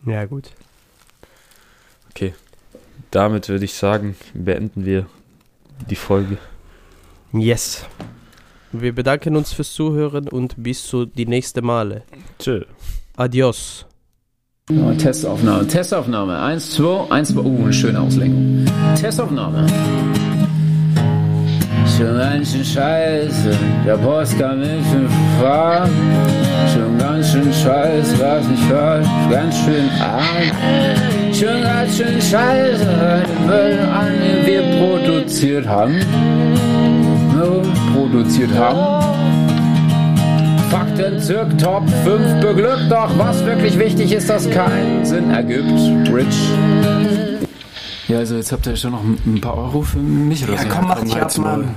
Ja gut. Damit würde ich sagen, beenden wir die Folge. Yes. Wir bedanken uns fürs Zuhören und bis zu die nächste Male. Tschö. Adios. Oh, Testaufnahme, Testaufnahme. Eins, zwei, eins, zwei. Uh, eine schöne Auslenkung. Testaufnahme. Schon ganz schön scheiße, der Post kam mit fünf Fahren. Schon ganz schön scheiße, was nicht hört, ganz schön arm. Schon ganz schön scheiße, den Müll an, den wir produziert haben. No, produziert haben. Fakten zirk Top 5 beglückt, doch was wirklich wichtig ist, das keinen Sinn ergibt. Rich. Ja, also jetzt habt ihr schon noch ein paar Euro für mich oder Ja, so. komm, mach dich ab. Mann.